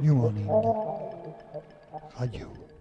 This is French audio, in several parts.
New Morning. Radio.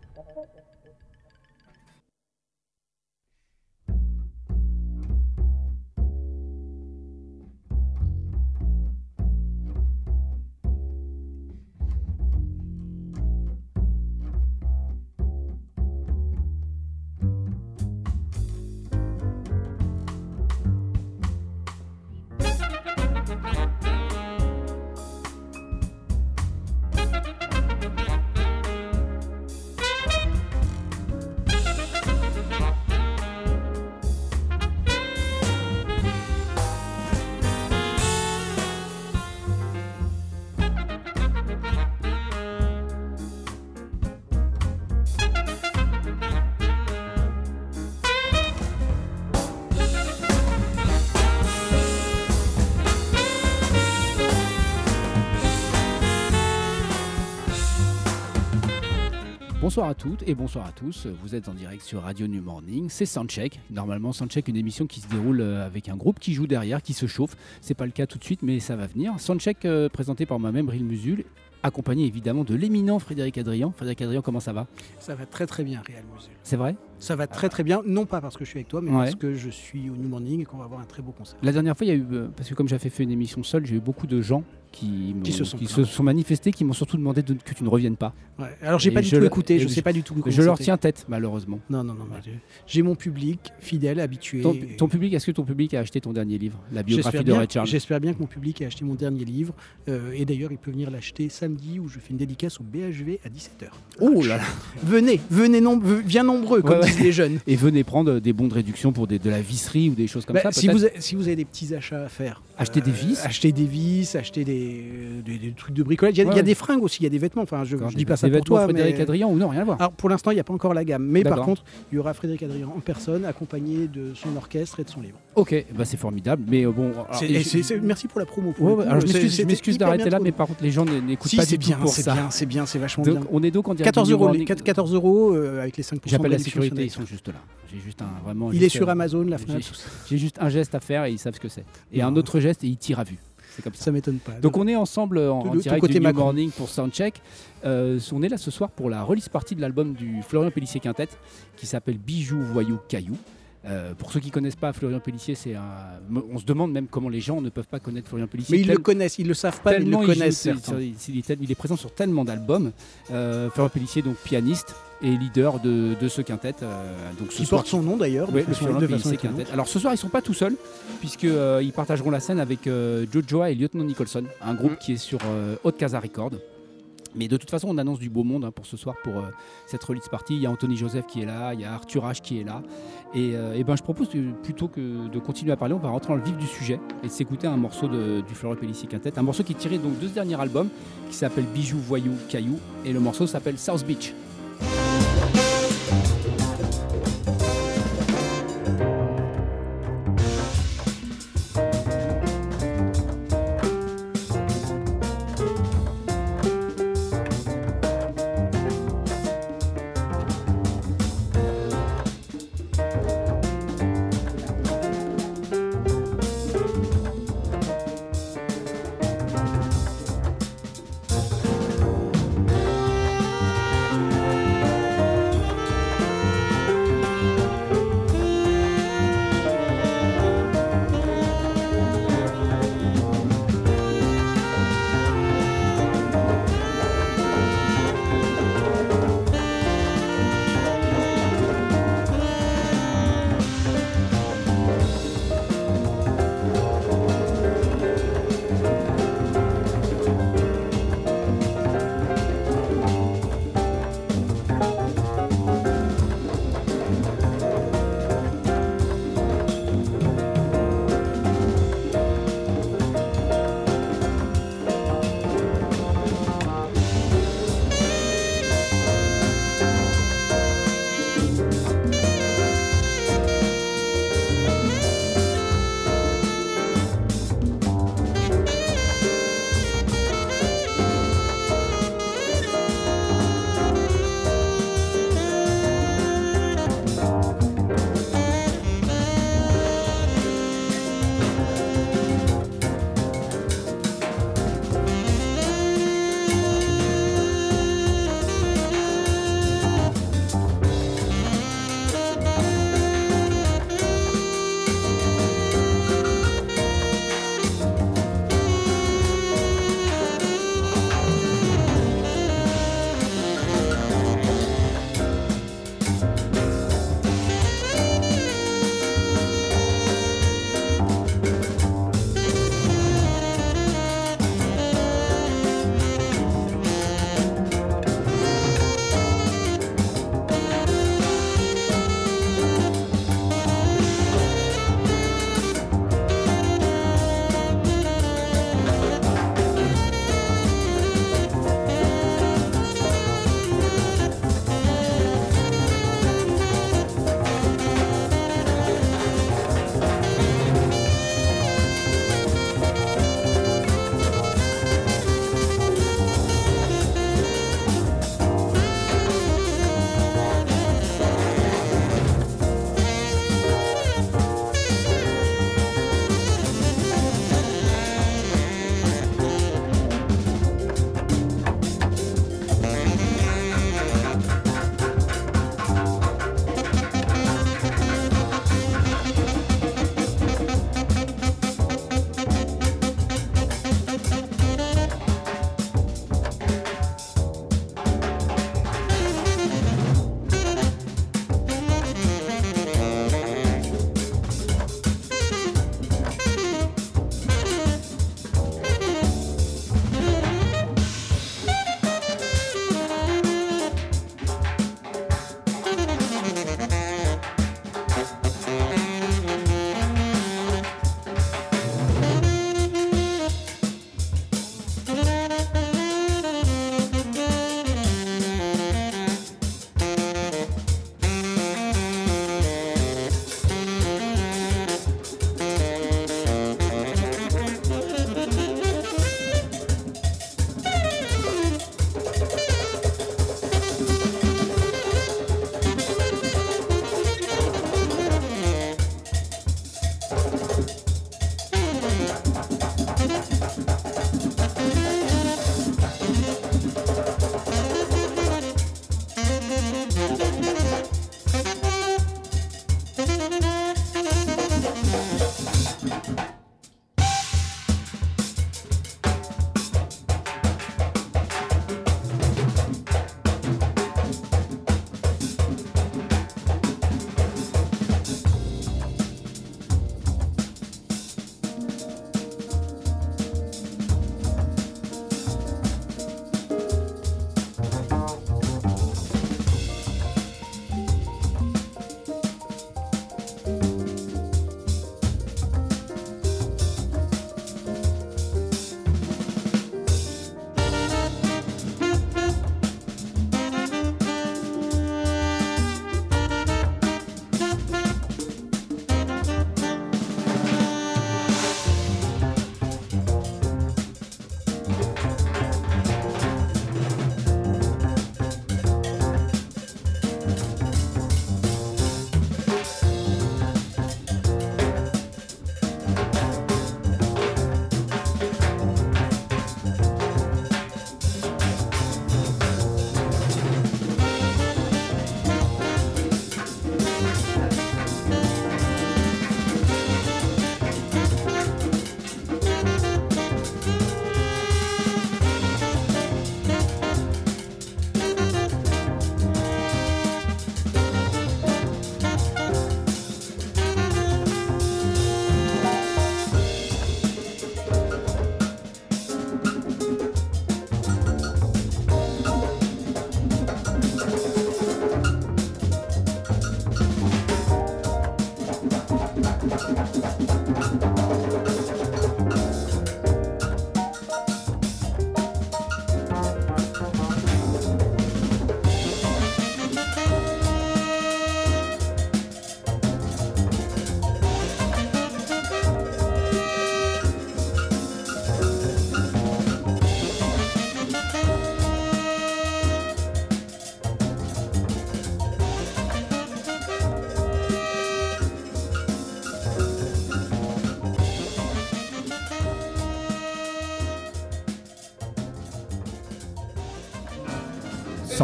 Bonsoir à toutes et bonsoir à tous. Vous êtes en direct sur Radio New Morning. C'est Soundcheck. Normalement, Soundcheck, une émission qui se déroule euh, avec un groupe qui joue derrière, qui se chauffe. C'est pas le cas tout de suite, mais ça va venir. Soundcheck euh, présenté par moi-même, Bril Musul, accompagné évidemment de l'éminent Frédéric Adrian. Frédéric Adrian, comment ça va? Ça va très très bien, Réal Musul. C'est vrai? Ça va très très bien, non pas parce que je suis avec toi, mais Ouais. parce que je suis au New Morning et qu'on va avoir un très beau concert. La dernière fois, il y a eu, euh, parce que comme j'avais fait une émission seule, j'ai eu beaucoup de gens qui, se sont qui plaints. se sont manifestés, qui m'ont surtout demandé de- que tu ne reviennes pas. Ouais. Alors j'ai pas du tout écouté, je je- sais pas du tout. Je leur tiens tête, malheureusement. Non, non, non, mais j'ai- j'ai mon public fidèle, habitué. Ton, et ton public, est-ce que ton public a acheté ton dernier livre, la biographie de Ray Charles j'espère bien que mon public a acheté mon dernier livre. euh, et d'ailleurs, il peut venir l'acheter samedi où je fais une dédicace au BHV à 17h. Oh là là Venez, venez, nom- bien nombreux, comme Jeunes. Et venez prendre des bons de réduction pour des- de la visserie ou des choses comme Bah, ça. si, vous avez, si vous avez des petits achats à faire, euh, Acheter des vis acheter des vis, acheter des, des- des trucs de bricolage. Il y a, Ouais, il y a ouais. des fringues aussi, il y a des vêtements. Enfin, je, je dis pas ça pour toi, Frédéric mais- Adrian ou non, rien à voir. Alors pour l'instant, il n'y a pas encore la gamme, mais par contre, il y aura Frédéric Adrien en personne, accompagné de son orchestre et de son livre. Ok, bah c'est formidable. Mais euh, bon, alors, C'est- et et je- c'est- c'est- merci pour la promo. pour Ouais, le ouais, coup. alors je C'est- m'excuse- je c'était m'excuse hyper d'arrêter bien là, trouvé. mais par contre les gens n'écoutent Si, pas c'est du bien, tout pour c'est ça. bien, c'est bien, c'est vachement Donc bien. on est donc en direct 14 du euros, les 4 14 euros euh, avec les 5% J'appelle la sécurité, ils sont juste là. J'ai juste un vraiment. Il est juste, sur euh, Amazon, la j'ai- Fnac, tout. J'ai juste un geste à faire et ils savent ce que c'est. Et Non. un autre geste et ils tirent à vue. C'est comme ça. Ça m'étonne pas. Donc on est ensemble en, De- en direct côté du New Macron. Morning pour Soundcheck. Euh, on est là ce soir pour la release partie de l'album du Florian Pellissier Quintet qui s'appelle Bijoux, Voyous, Cailloux. Euh, pour ceux qui connaissent pas Florian Pellissier, c'est un... on se demande même comment les gens ne peuvent pas connaître Florian Pellissier. mais ils tel- le connaissent, ils le savent pas, mais ils le il connaissent. sur- il, il est tel- il est présent sur tellement d'albums. Euh, Florian Pellissier, donc pianiste et leader de, de ce quintet. euh, donc ce Qui soir- porte son nom d'ailleurs. Quintet. Alors ce soir, ils sont pas tout seuls, puisqu'ils partageront la scène avec euh, Jojoa et Lieutenant Nicholson, un groupe Mm. qui est sur euh, Haute Casa Record. Mais de toute façon, on annonce du beau monde hein, pour ce soir, pour euh, cette release party. Il y a Anthony Joseph qui est là, il y a Arthur H qui est là. Et, euh, ben, je propose plutôt que de continuer à parler, on va rentrer dans le vif du sujet et s'écouter un morceau de- du Florian Pellissier Quintet. Un morceau qui est tiré donc, de ce dernier album, qui s'appelle Bijoux, Voyous, Cailloux. Et le morceau s'appelle South Beach.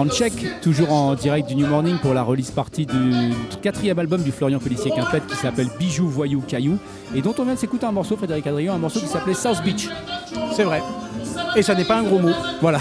Soundcheck, toujours en direct du New Morning pour la release party du quatrième album du Florian Pellissier Quintet qui s'appelle Bijoux, Voyou, Caillou et dont on vient de s'écouter un morceau, Frédéric Adrien, un morceau qui s'appelait South Beach. C'est vrai. Et ça n'est pas un gros mot. Voilà.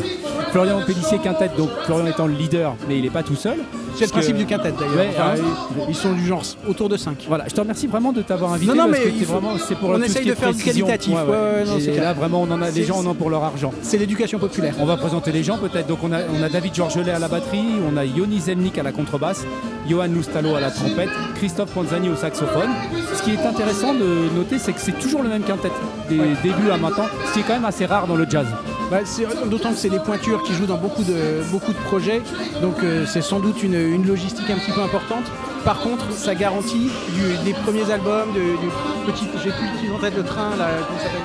Florian Pellissier Quintet, donc Florian étant le leader, mais il n'est pas tout seul. C'est le principe que- du quintet d'ailleurs. Ouais, Enfin, hein. ils sont du genre autour de 5. Voilà, je te remercie vraiment de t'avoir invité. Non, non, parce mais faut- vraiment, c'est pour on tout essaye de faire du qualitatif. Ouais, non, Et là, vraiment, on en a, les gens en ont pour leur argent. C'est l'éducation populaire. On va présenter les gens peut-être. Donc on a, on a David Georgelet à la batterie, on a Yoni Zelnik à la contrebasse, Johan Loustalo à la trompette, Christophe Panzani au saxophone. Ce qui est intéressant de noter, c'est que c'est toujours le même quintet des débuts à maintenant, ce qui est quand même assez rare dans le jazz. Bah, D'autant que c'est des pointures qui jouent dans beaucoup de, beaucoup de projets, donc euh, c'est sans doute une, une logistique un petit peu importante. Par contre, ça garantit du- des premiers albums, de- du petit, j'ai plus le en tête, le train, là, comment ça s'appelle?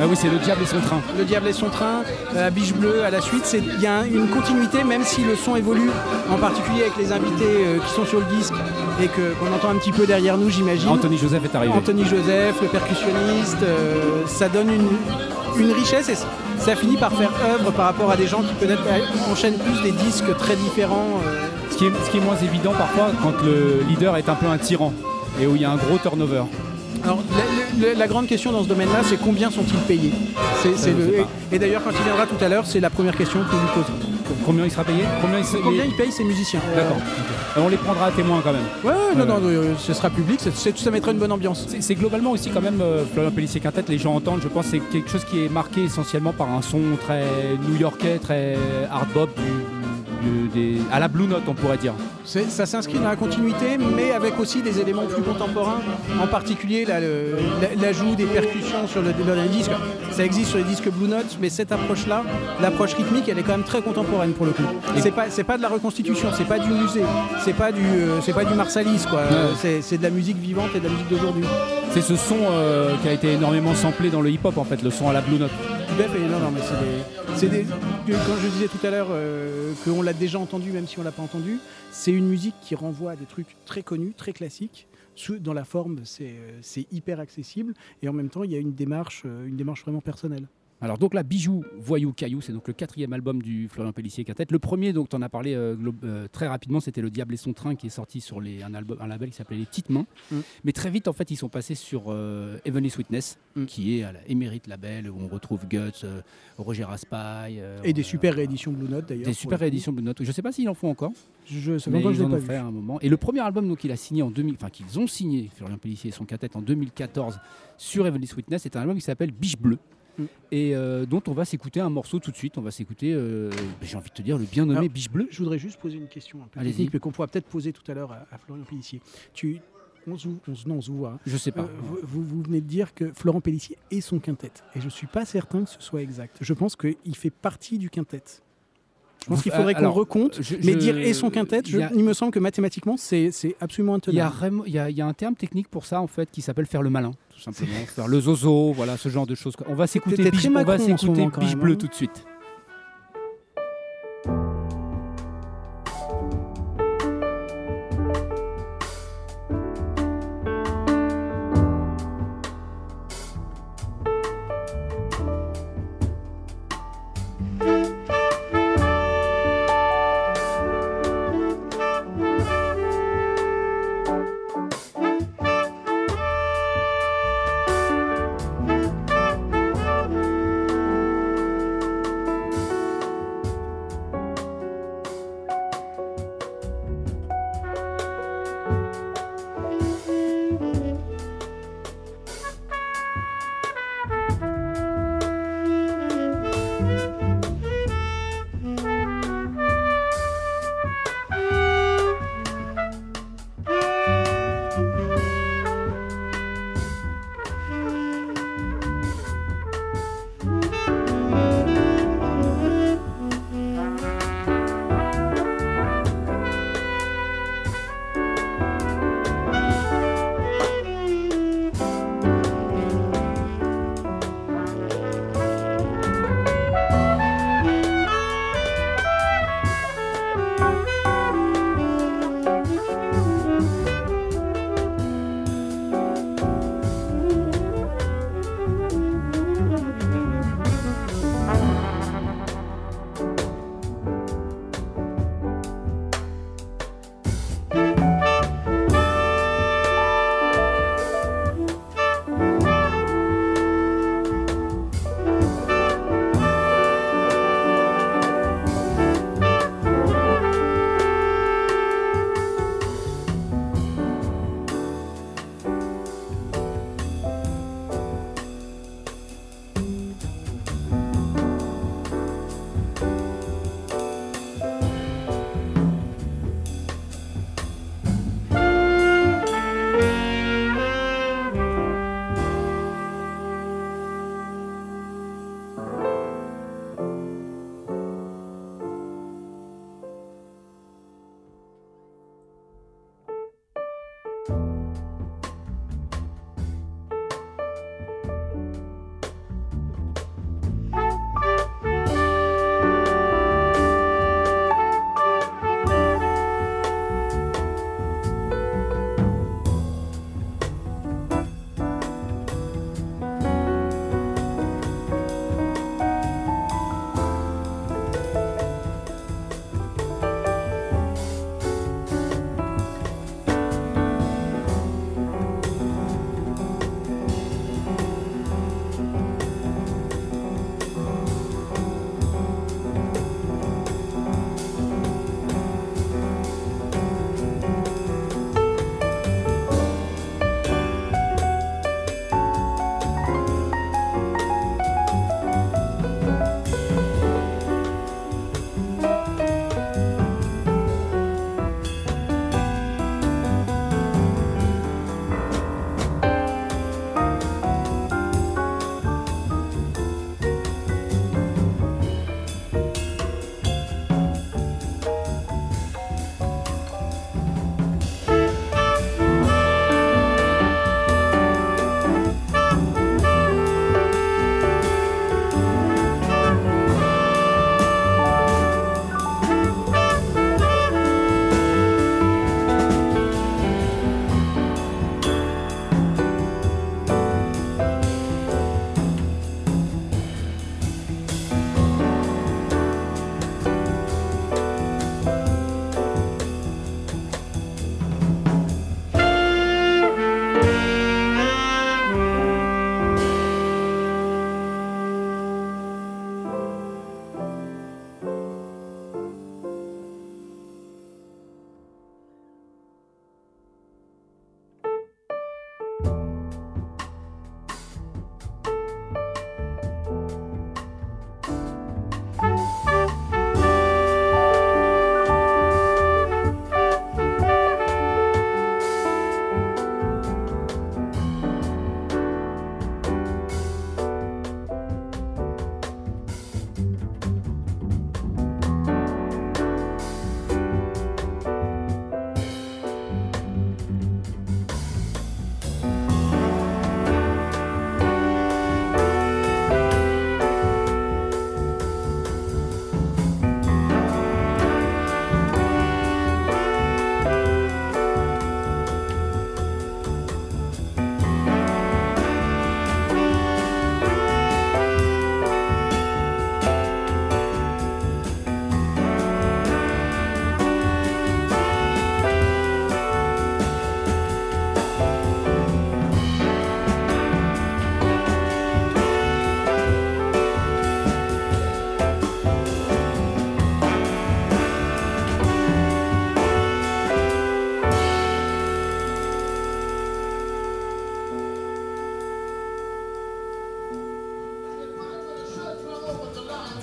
Ah oui, c'est le diable et son train. Le Diable et son train, euh, la Biche Bleue à la suite. Il y a un- une continuité, même si le son évolue, en particulier avec les invités euh, qui sont sur le disque et qu'on entend un petit peu derrière nous, j'imagine. Anthony Joseph est arrivé. Anthony Joseph, le percussionniste, euh, ça donne une, une richesse et ça finit par faire œuvre par rapport à des gens qui peut-être euh, enchaînent plus des disques très différents. euh. Ce qui, est, ce qui est moins évident parfois quand le leader est un peu un tyran et où il y a un gros turnover. Alors la, la- la grande question dans ce domaine-là, c'est combien sont-ils payés? Le- et, d'ailleurs, quand il viendra tout à l'heure, c'est la première question que nous posons. Combien il sera payé Combien, il se- Combien les- ils payent ces musiciens D'accord. Euh, On les prendra à témoin quand même. Ouais, ouais, non, non, euh, ce sera public, c'est- c'est- ça mettra une bonne ambiance. C'est c'est globalement aussi quand même euh, Florian Pellissier Quintet, les gens entendent, je pense, c'est quelque chose qui est marqué essentiellement par un son très new-yorkais, très hard bop, du- du- des- à la Blue Note on pourrait dire. Ça s'inscrit dans la continuité, mais avec aussi des éléments plus contemporains, en particulier l'ajout des percussions sur le, dans les disques. Ça existe sur les disques Blue Note, mais cette approche-là, l'approche rythmique, elle est quand même très contemporaine pour le coup. C'est pas, pas de la reconstitution, c'est pas du musée, c'est pas du, euh, c'est pas du Marsalis quoi. C'est, de la musique vivante et de la musique d'aujourd'hui. C'est ce son euh, qui a été énormément samplé dans le hip-hop en fait, le son à la Blue Note. Non, non, mais c'est des, des- Quand je disais tout à l'heure euh, qu'on l'a déjà entendu, même si on l'a pas entendu, c'est une musique qui renvoie à des trucs très connus, très classiques. Dans la forme, c'est euh, c'est hyper accessible et en même temps, il y a une démarche, euh, une démarche vraiment personnelle. Alors donc là, Bijou, Voyou, Caillou, c'est donc le quatrième album du Florian Pellissier Quintet. Le premier, donc tu en as parlé euh, euh, très rapidement, c'était Le Diable et son train qui est sorti sur les, un, album, un label qui s'appelait Les Petites Mains. Mm. Mais très vite, en fait, ils sont passés sur euh, Heavenly Sweetness, Mm. qui est à la Label, où on retrouve Guts, euh, Roger Raspail. Et des super rééditions Blue Note d'ailleurs. Des super rééditions Blue Note. Je sais pas s'ils en font encore. Je, ça fait Mais ils je en ont pas fait un moment. Et le premier album donc, qu'il a signé en 2000, enfin qu'ils ont signé, Florian Pellissier et son quintet en 2014 sur Heavenly Sweetness, c'est un album qui s'appelle Biche Bleue. Mm. Et euh, dont on va s'écouter un morceau tout de suite. On va s'écouter, euh, j'ai envie de te dire, le bien nommé Alors, Biche Bleue. Je voudrais juste poser une question un peu Allez-y. technique, mais qu'on pourra peut-être poser tout à l'heure à, à Florian Pellissier. Tu, on se, on se- non, on se voit. hein. Je sais pas. Euh, vous, vous- vous venez de dire que Florent Pellissier est son quintet. Et je ne suis pas certain que ce soit exact. Je pense qu'il fait partie du quintet. Je pense qu'il faudrait qu'on alors, recompte. je- mais je- dire et son quintet, je- il y a- il me semble que mathématiquement, c'est absolument intenable. il, y a, il y a un terme technique pour ça en fait qui s'appelle faire le malin, tout simplement. faire le zozo, voilà ce genre de choses. On va s'écouter Biche, on va s'écouter Biche Bleue hein. tout de suite.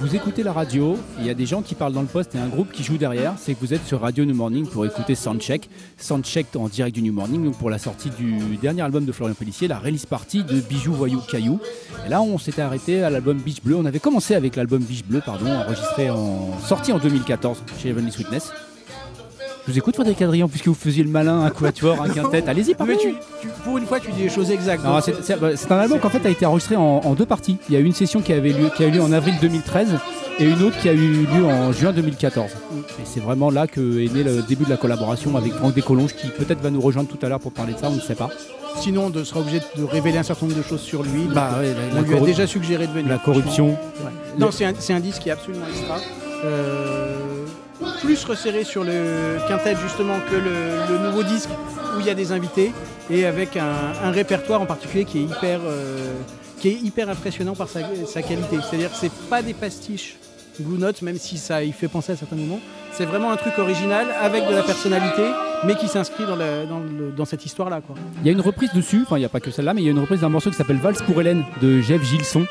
Vous écoutez la radio, il y a des gens qui parlent dans le poste et un groupe qui joue derrière, c'est que vous êtes sur Radio New Morning pour écouter Soundcheck. Soundcheck en direct du New Morning, donc pour la sortie du dernier album de Florian Pellissier, la release party de Bijoux Voyou Caillou. Et là, on s'était arrêté à l'album Beach Bleu. On avait commencé avec l'album Beach Bleu, pardon, enregistré en sorti en 2014 chez Heavenly Sweetness. Je vous écoute, Frédéric Adrien, puisque vous faisiez le malin, un quatuor, un quintet. Allez-y, Mais parlez. tu, tu- pour une fois, tu dis les choses exactes. Non, donc c'est- c'est bah, c'est un album qui en fait a été enregistré en, en deux parties. Il y a une session qui, avait lieu, qui a eu lieu en avril 2013 et une autre qui a eu lieu en juin 2014. Et c'est vraiment là que est né le début de la collaboration avec Franck Descolonges qui peut-être va nous rejoindre tout à l'heure pour parler de ça, on ne sait pas. Sinon, on sera obligé de révéler un certain nombre de choses sur lui. Bah, ouais, la, on la lui a déjà suggéré de venir. la corruption. Ouais. Non, c'est un, c'est un disque qui est absolument extra. Euh, plus resserré sur le quintet justement que le, le nouveau disque où il y a des invités et avec un, un répertoire en particulier qui est hyper, euh, qui est hyper impressionnant par sa, sa qualité. C'est-à-dire que c'est pas des pastiches Blue Note, même si ça y fait penser à certains moments. C'est vraiment un truc original avec de la personnalité, mais qui s'inscrit dans, dans cette histoire-là. quoi. Il y a une reprise dessus, enfin il n'y a pas que celle-là, mais il y a une reprise d'un morceau qui s'appelle Valse pour Hélène de Jeff Gilson,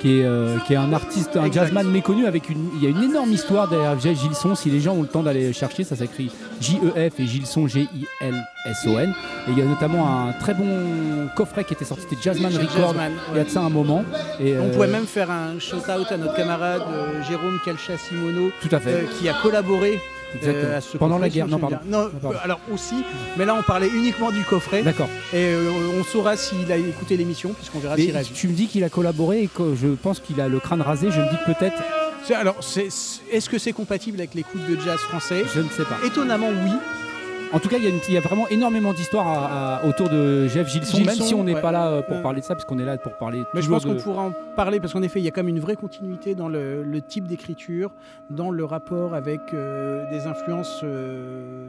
qui, est, euh, qui est un artiste, un Exact. jazzman méconnu avec une. Il y a une énorme histoire derrière Jeff Gilson. Si les gens ont le temps d'aller chercher, ça s'écrit J-E-F et Gilson G-I-L-S-O-N. Et il y a notamment un très bon coffret qui était sorti, c'était Jazzman Record. Jazzman, Il y a de ça un moment. Et, On euh, pourrait même faire un shout-out à notre camarade euh, Jérôme Calcha-Simono, Tout à fait. euh, qui a collaboré Exactement. euh, Pendant la guerre. Non, pardon. Non, pardon. alors aussi, mais là on parlait uniquement du coffret D'accord. et euh, on saura s'il a écouté l'émission puisqu'on verra s'il réagit. tu me dis qu'il a collaboré et que je pense qu'il a le crâne rasé. Je me dis que peut-être, Alors, est-ce que c'est compatible avec l'écoute de jazz français? Je ne sais pas. Étonnamment oui. En tout cas, il y a, y vraiment énormément d'histoires autour de Jeff Gilson, même si on n'est ouais. pas là euh, pour parler de ça, parce qu'on est là pour parler. Mais je pense qu'on pourra en parler parce qu'en effet, il y a quand même une vraie continuité dans le, le type d'écriture, dans le rapport avec euh, des influences euh,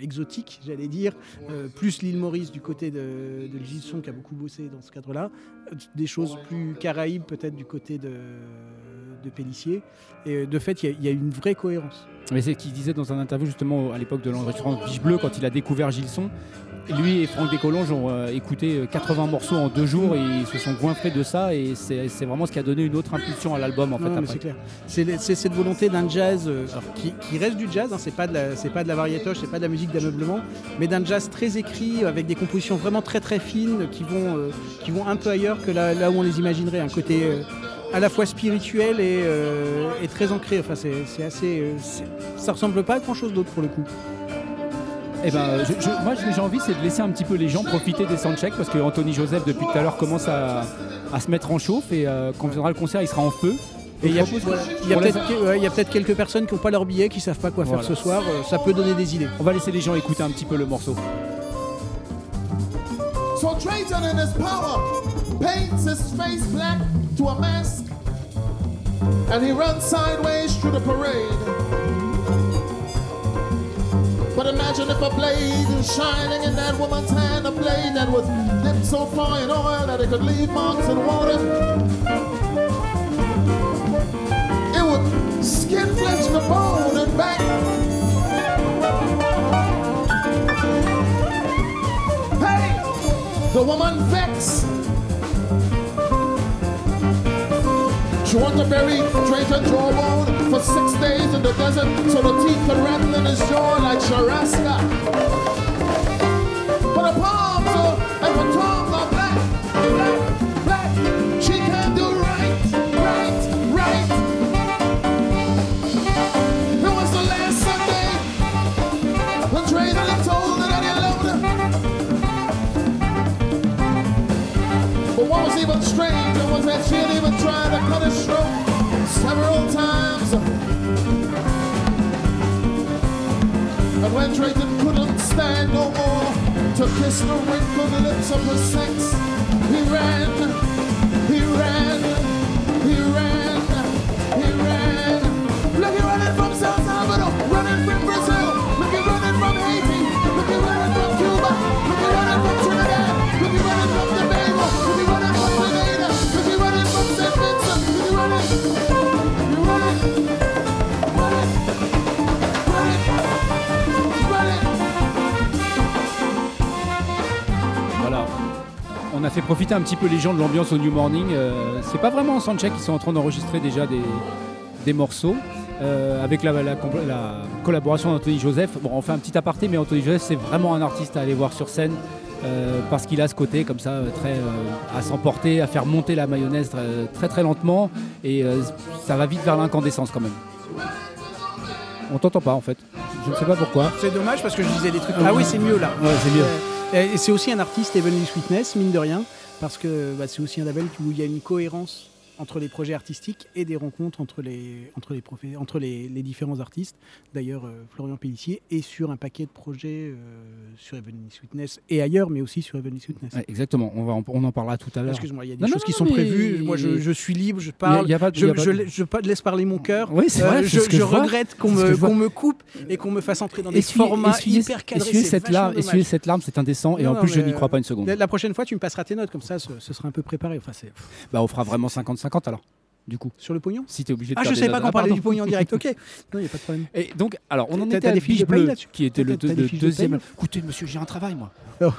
exotiques, j'allais dire, euh, plus l'île Maurice du côté de, de Gilson qui a beaucoup bossé dans ce cadre-là, des choses plus caraïbes peut-être du côté de, de Pellissier. Et de fait, il y a- il y, a une vraie cohérence. Mais c'est ce qu'il disait dans un interview justement à l'époque de l'enregistrement de Biche Bleu quand il a découvert Gilson. Lui et Franck Descolonges ont euh, écouté euh, 80 morceaux en deux jours et ils se sont goinfrés de ça et c'est vraiment ce qui a donné une autre impulsion à l'album en fait non, mais après. c'est clair. C'est cette volonté d'un jazz euh, qui, qui reste du jazz, hein, c'est pas de la, c'est pas de la variétoche, c'est pas de la musique d'ameublement, mais d'un jazz très écrit avec des compositions vraiment très très fines qui vont, euh, qui vont un peu ailleurs que là, là où on les imaginerait, un côté euh, à la fois spirituel et, euh, et très ancré. Enfin, c'est c'est assez, euh, c'est- ça ressemble pas à grand chose d'autre pour le coup. Eh ben, je- je- moi, ce que j'ai envie, c'est de laisser un petit peu les gens profiter des soundchecks parce que Anthony Joseph, depuis tout à l'heure, commence à, à se mettre en chauffe et euh, quand viendra le concert, il sera en feu. Et il y a, voilà, peut-être que- ouais, quelques personnes qui n'ont pas leur billet, qui savent pas quoi Voilà. faire ce soir. euh, ça peut donner des idées. On va laisser les gens écouter un petit peu le morceau. So Trajan in his power paints his face black to a mask, and he runs sideways through the parade. But imagine if a blade is shining in that woman's hand, a blade that was dipped so far in oil that it could leave marks in water. It would skin flesh to bone and back. Hey, the woman vexed. She wanted to bury Trajan jawbone for six days in the desert so the teeth could rattle in his jaw like Sharaska. But the palms are, and the tongues Drayton couldn't stand no more. To kiss the wrinkled lips of her sex, he ran, he ran, profiter un petit peu les gens de l'ambiance au New Morning. Euh, c'est pas vraiment en soundcheck, ils sont en train d'enregistrer déjà des, des morceaux. euh, avec la, la compl- la collaboration d'Anthony Joseph. Bon, on fait un petit aparté, mais Anthony Joseph, c'est vraiment un artiste à aller voir sur scène. euh, parce qu'il a ce côté comme ça, très euh, à s'emporter, à faire monter la mayonnaise très très, très lentement, et ça va vite vers l'incandescence quand même. On t'entend pas en fait. Je ne sais pas pourquoi. C'est dommage parce que je disais des trucs. Ah oui, c'est mieux là. Ouais, c'est mieux. Et c'est aussi un artiste, Heavenly Sweetness, mine de rien, parce que bah, c'est aussi un label où il y a une cohérence entre les projets artistiques et des rencontres entre les, entre les, profé- entre les, les différents artistes. D'ailleurs, euh, Florian Pellissier est sur un paquet de projets euh, sur Heavenly Sweetness et ailleurs, mais aussi sur Heavenly Sweetness. Ouais, exactement, on, va en, on en parlera tout à l'heure. Excuse-moi, il y a des Non, non, choses qui non, sont mais- prévues. Moi, je, je suis libre, je parle. Y a pas je, a pas je je pa- laisse parler mon cœur. Oui, c'est Euh, vrai. je je regrette qu'on me, je qu'on me coupe et qu'on me fasse entrer dans des Essuyer- formats essuyer- hyper cadrés. essuyer cette larme, essuyer cette larme, c'est indécent. Et en plus, je n'y crois pas une seconde. La, prochaine fois, tu me passeras tes notes, comme ça, ce, sera un peu préparé. Enfin, Bah, on fera vraiment 50-50 alors, du coup. sur le pognon? Si t'es obligé de Ah, je savais pas qu'on Ah, parlait du pognon en direct. Ok. Non, il n'y a pas de problème. Et donc, alors, on en était à des fiches Biche de paye Bleu, là-dessus qui était le, deuxième. Écoutez, monsieur, j'ai un travail, moi.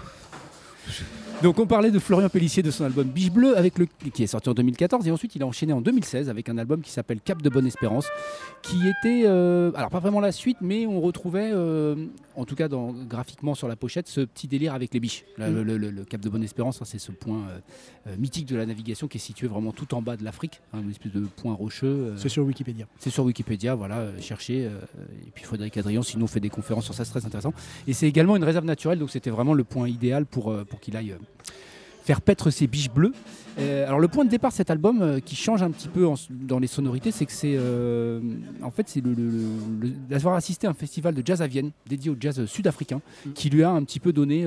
Donc, on parlait de Florian Pellissier de son album Biche Bleu, avec le, qui est sorti en 2014, et ensuite il a enchaîné en 2016 avec un album qui s'appelle Cap de Bonne Espérance, qui était, euh, alors pas vraiment la suite, mais on retrouvait, euh, en tout cas dans, graphiquement sur la pochette, ce petit délire avec les biches. Là, Mm. le, le- le- le Cap de Bonne Espérance, hein, c'est ce point euh, mythique de la navigation qui est situé vraiment tout en bas de l'Afrique, hein, une espèce de point rocheux. C'est sur Wikipédia. c'est sur Wikipédia, voilà, cherchez. et puis Frédéric Adrien, sinon, fait des conférences sur ça, c'est très intéressant. Et c'est également une réserve naturelle, donc c'était vraiment le point idéal pour, pour qu'il aille faire paître ses biches bleues. Euh, alors le point de départ de cet album, euh, qui change un petit peu en- dans les sonorités, c'est que c'est euh, en fait c'est le, le- le- le- d'avoir assisté à un festival de jazz à Vienne dédié au jazz sud-africain, Mm. qui lui a un petit peu donné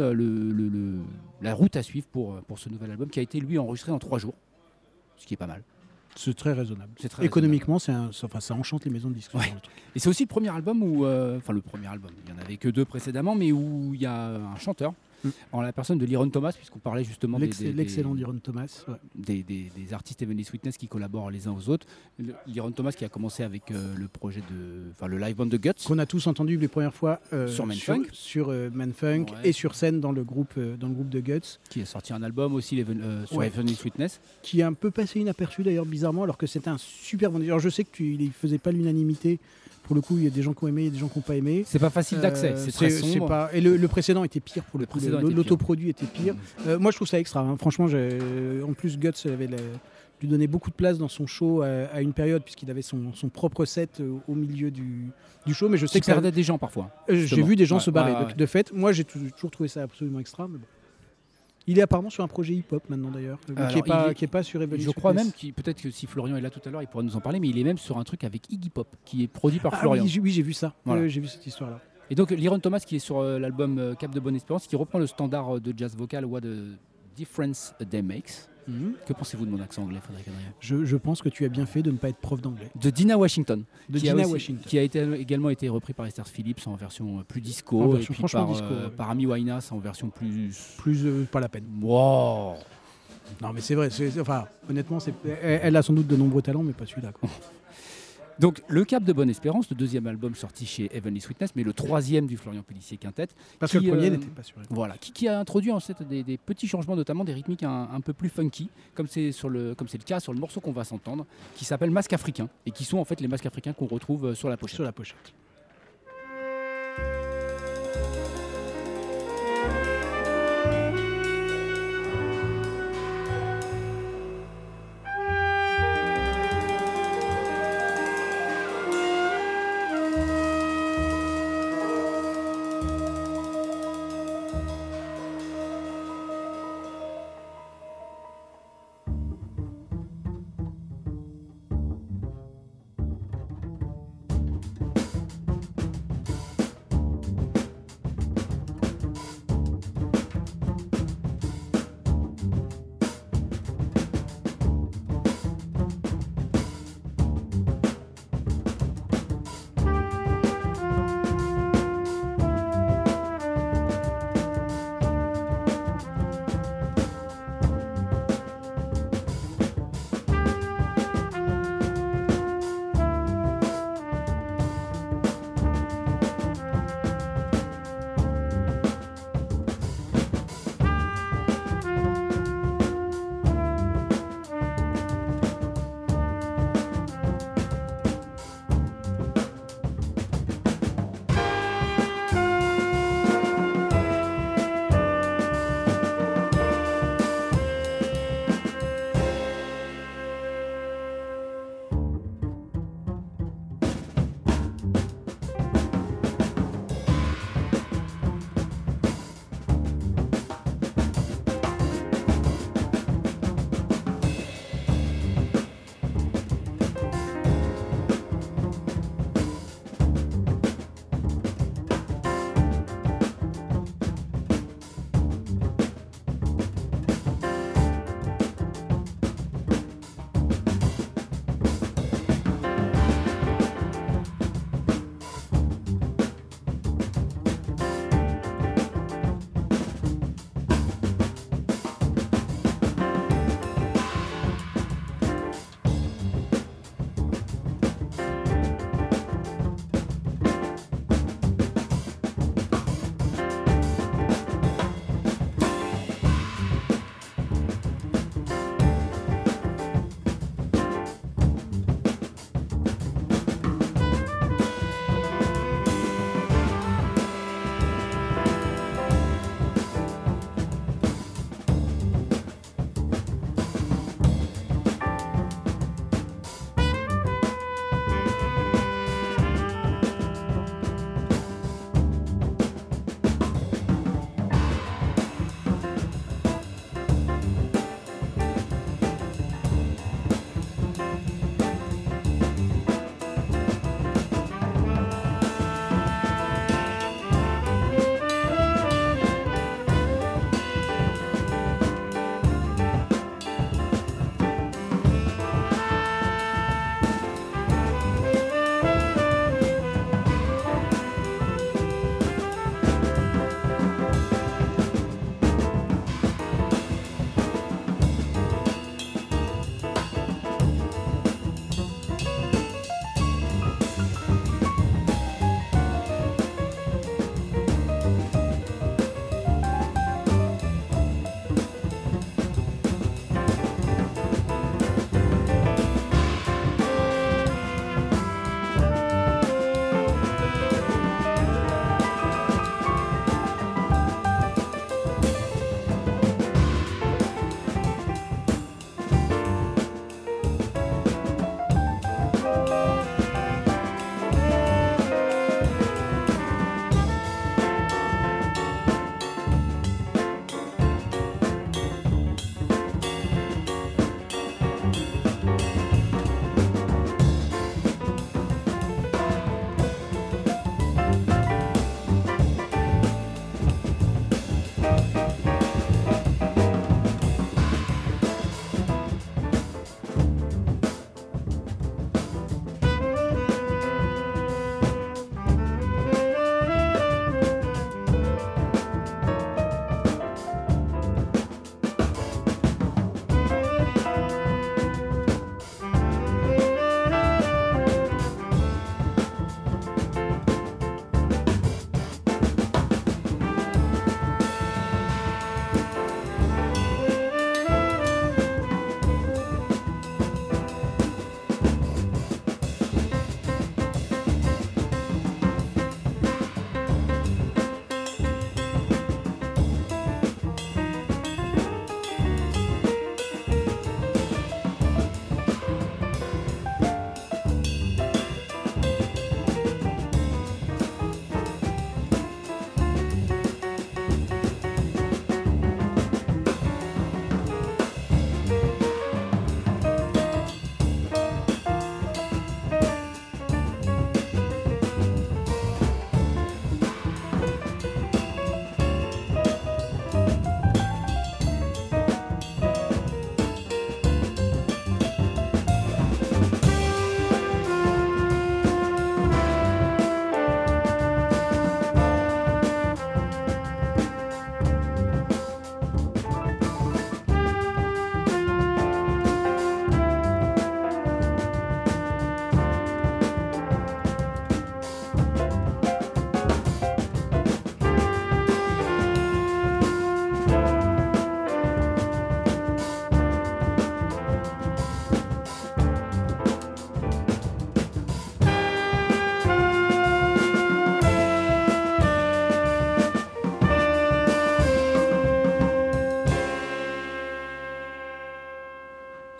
la route à suivre pour, pour ce nouvel album, qui a été lui enregistré en trois jours, ce qui est pas mal. C'est très raisonnable. Très Économiquement, un- ça, enfin, ça enchante les maisons de disques. Ouais. Et c'est aussi le premier album où, enfin le premier album, il n'y en avait que deux précédemment, mais où il y a un chanteur, Mm. en la personne de Liron Thomas, puisqu'on parlait justement L'excellent Liron Thomas. ouais. des, des- des artistes Heavenly Sweetness qui collaborent les uns aux autres. Le- Liron Thomas qui a commencé avec euh, le projet de, enfin le live band de Guts. Qu'on a tous entendu les premières fois euh, Sur Man sur, Funk. sur, euh, Man Funk Ouais. et sur scène dans le groupe, dans le groupe de Guts, qui a sorti un album aussi sur Ouais. Sweetness. qui est un peu passé inaperçu d'ailleurs bizarrement, alors que c'était un super bon. Alors je sais que tu, il faisait pas l'unanimité. Pour le coup, il y a des gens qui ont aimé, il y a des gens qui n'ont pas aimé. C'est pas facile d'accès, Euh, c'est très sombre. pas- Et le, le précédent était pire pour le, Le L'autoproduit était pire. Euh, moi, je trouve ça extra. hein. Franchement, j'ai- en plus, Guts avait la- lui donnait beaucoup de place dans son show à, à une période, puisqu'il avait son, son propre set euh, au milieu du, du show. Mais je sais Qui que ça- perdait des gens parfois. euh, J'ai vu des gens Ouais, se barrer. ouais, de, ouais. de fait, moi, j'ai tou- toujours trouvé ça absolument extra. mais bon. Il est apparemment sur un projet hip-hop maintenant d'ailleurs, euh, qui n'est pas, est- pas sur Heavenly Je crois même qu'il peut-être que si Florian est là tout à l'heure, il pourra nous en parler, mais il est même sur un truc avec Iggy Pop qui est produit par Ah Florian. oui, j'ai vu ça. Voilà. J'ai vu cette histoire-là. Et donc Liron Thomas qui est sur euh, l'album euh, Cap de Bonne Espérance, qui reprend le standard de jazz vocal What a Difference a Day Makes. Que pensez-vous de mon accent anglais, Frédéric Adrien? Je, je pense que tu as bien fait de ne pas être prof d'anglais. De Dina Washington, De qui, a Dina aussi- Washington. qui a été, également été repris par Esther Phillips en version euh, plus disco, En et version puis franchement par, disco, euh, ouais. par Amy Winehouse en version plus... Plus euh, pas la peine. Wow Non, mais c'est vrai. Enfin, honnêtement, c'est- elle, elle a sans doute de nombreux talents, mais pas celui-là. Donc Le Cap de Bonne Espérance, le deuxième album sorti chez Heavenly Sweetness, mais le troisième du Florian Pellissier Quintet, Parce que le premier euh, n'était pas sûr. Voilà, qui, qui a introduit en fait des, des petits changements, notamment des rythmiques un, un peu plus funky, comme c'est le comme le cas sur le morceau qu'on va s'entendre, qui s'appelle Masque africain, et qui sont en fait les masques africains qu'on retrouve euh, sur la pochette. Sur la pochette.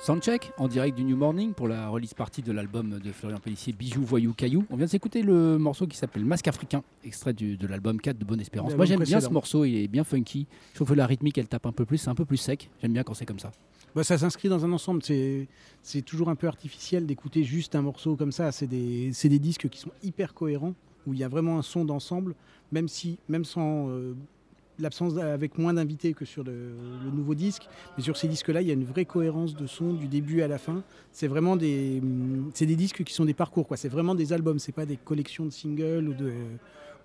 Soundcheck en direct du New Morning pour la release partie de l'album de Florian Pellissier Bijoux, Voyou, Caillou. On vient de s'écouter le morceau qui s'appelle Masque Africain, extrait du- de l'album 4 de Bonne Espérance. L'album Moi j'aime bien ce morceau, il est bien funky. Je trouve que la rythmique elle tape un peu plus, c'est un peu plus sec. J'aime bien quand c'est comme ça. Bah, ça s'inscrit dans un ensemble. C'est toujours un peu artificiel d'écouter juste un morceau comme ça. C'est des, c'est des disques qui sont hyper cohérents, où il y a vraiment un son d'ensemble, même si, même sans euh, l'absence avec moins d'invités que sur le, nouveau disque. Mais sur ces disques-là, il y a une vraie cohérence de son du début à la fin. C'est vraiment des, c'est des disques qui sont des parcours. quoi. C'est vraiment des albums. C'est pas des collections de singles ou de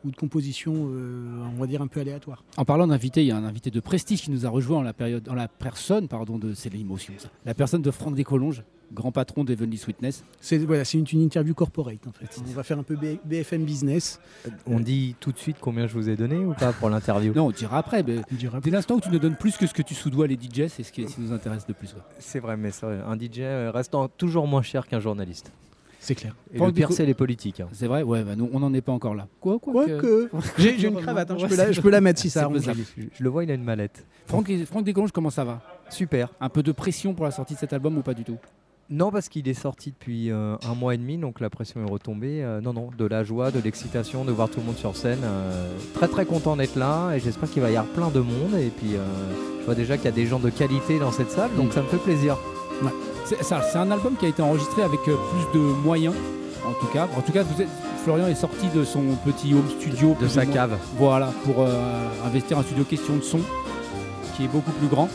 ou de compositions, euh, on va dire un peu aléatoires. En parlant d'invité, il y a un invité de prestige qui nous a rejoint en la, période, la personne pardon, de c'est l'émotion. La personne de Franck Descolonges, grand patron d'Evenly Sweetness. C'est voilà, c'est une, une interview corporate en fait. On va faire un peu B- BFM business. On dit tout de suite combien je vous ai donné ou pas pour l'interview Non, on dira après, mais On dira dès l'instant où tu nous donnes plus que ce que tu sous-dois les DJ, c'est ce qui, nous intéresse le plus. ouais. C'est vrai, mais c'est vrai, un DJ reste en- toujours moins cher qu'un journaliste. C'est clair. Et Franck le pire, c'est les politiques. hein. C'est vrai, ouais, bah, nous, on n'en est pas encore là. Quoi, quoi Quoique. J'ai j'ai une cravate, hein, je, peux la, c'est je peux la mettre si c'est ça arrange. Je, je le vois, il a une mallette. Franck, Franck Descolonges, comment ça va? Super. Un peu de pression pour la sortie de cet album ou pas du tout? Non, parce qu'il est sorti depuis euh, un mois et demi, donc la pression est retombée. Euh, non, non, de la joie, de l'excitation, de voir tout le monde sur scène. Euh, très très content d'être là et j'espère qu'il va y avoir plein de monde. Et puis, je vois déjà qu'il y a des gens de qualité dans cette salle, donc Mm. ça me fait plaisir. C'est ça, c'est un album qui a été enregistré avec plus de moyens, en tout cas. En tout cas, vous êtes- Florian est sorti de son petit home studio. De sa cave. Voilà, pour investir un studio question de son qui est beaucoup plus grand.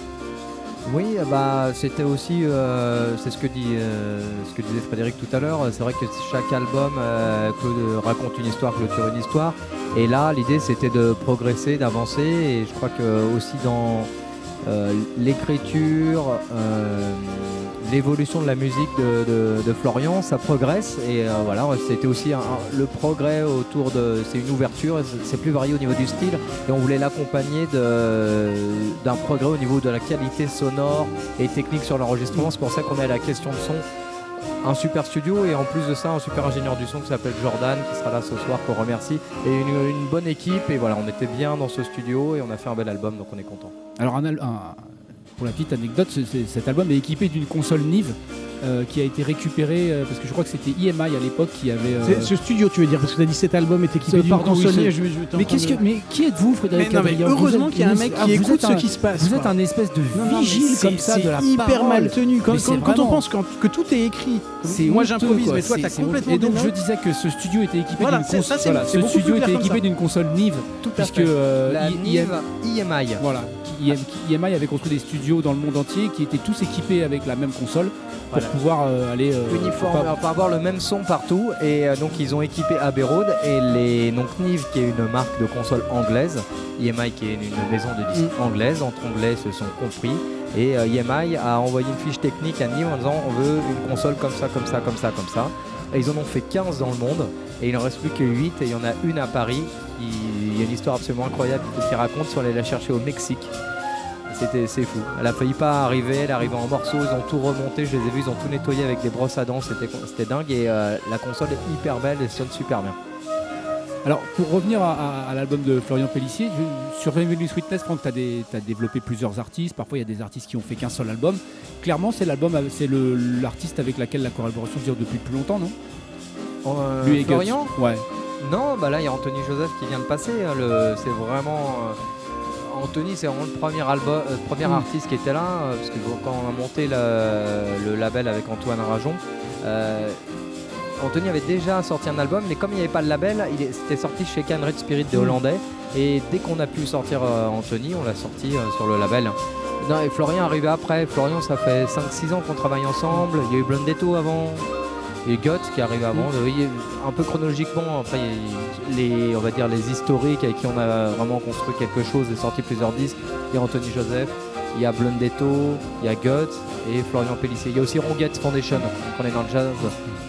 Oui, euh, bah, c'était aussi, euh, c'est ce que dit, euh, ce que disait Frédéric tout à l'heure. C'est vrai que chaque album euh, clo- raconte une histoire, clôture une histoire. Et là, l'idée, c'était de progresser, d'avancer. Et je crois que aussi dans euh, l'écriture, euh, l'évolution de la musique de, Florian, ça progresse. Et euh, voilà, c'était aussi le progrès autour de, c'est une ouverture. c'est- plus varié au niveau du style et on voulait l'accompagner d'un progrès au niveau de la qualité sonore et technique sur l'enregistrement. C'est pour ça qu'on est à la question de son. Un super studio et en plus de ça, un super ingénieur du son qui s'appelle Jordan qui sera là ce soir qu'on remercie. Et une, bonne équipe. Et voilà, on était bien dans ce studio et on a fait un bel album donc on est content. Alors, pour la petite anecdote, ce- ce- cet album est équipé d'une console Nive euh, qui a été récupérée euh, parce que je crois que c'était IMI à l'époque qui avait. euh, Ce studio, tu veux dire, parce que tu as dit cet album est équipé d'une oui, console. c'est- je- je- Mais qu'est-ce que, mais qui êtes-vous, Mais Frédéric non, mais heureusement qu'il y a un mec ah, qui écoute ce un- qui se passe. Vous êtes quoi. un espèce de non, vigile comme ça de la C'est hyper parole. mal tenu. Quand, on pense quand- que tout est écrit, C'est moi j'improvise, mais toi t'as complètement. Et donc je disais que ce studio était équipé Voilà, d'une console. ce studio était équipé d'une console Nive, Tout à puisque fait. La Nive IM IMI. voilà, IMI avait construit des studios dans le monde entier qui étaient tous équipés avec la même console pour Voilà. pouvoir euh, aller euh, uniforme, pas- pour avoir le même son partout. Et euh, donc ils ont équipé Abbey Road et les donc Nive qui est une marque de console anglaise, EMI qui est une, maison de disques anglaise, entre anglais se sont compris. Et EMI a envoyé une fiche technique à Nive en disant on veut une console comme ça, comme ça, comme ça, comme ça. Et ils en ont fait 15 dans le monde et il en reste plus que 8 et il y en a une à Paris. Il y a une histoire absolument incroyable qui raconte sur aller la chercher au Mexique. C'était c'est fou. Elle a failli pas arriver, elle est arrivée en morceaux, ils ont tout remonté, je les ai vus, ils ont tout nettoyé avec des brosses à dents, c'était dingue et euh, la console est hyper belle et sonne super bien. Alors, pour revenir à, l'album de Florian Pellissier, je- sur Revenue Sweetness, Franck, tu as, développé plusieurs artistes. Parfois, il y a des artistes qui ont fait qu'un seul album. Clairement, c'est l'album, c'est l'artiste avec laquelle la collaboration dure depuis plus longtemps, non? Euh, Lui et Guts. Florian Ouais. Non, bah là il y a Anthony Joseph qui vient de passer. hein, le- c'est vraiment. euh, Anthony, c'est vraiment le premier, album, euh, premier Mm. artiste qui était là, euh, parce que quand on a monté le, le label avec Antoine Rajon, euh, Anthony avait déjà sorti un album, mais comme il n'y avait pas le label, il c'était sorti chez Canred Spirit des Mm. Hollandais. Et dès qu'on a pu sortir Anthony, on l'a sorti sur le label. Non, et Florian est arrivé après. Florian, ça fait 5-6 ans qu'on travaille ensemble. Il y a eu Blondetto avant. Et Guts qui est arrivé avant. Mm. Oui, un peu chronologiquement, a les, on va dire les historiques avec qui on a vraiment construit quelque chose et sorti plusieurs disques. Il y a Anthony Joseph, il y a Blondetto, il y a Guts et Florian Pellissier. Il y a aussi Ronguette Foundation. Donc on est dans le jazz.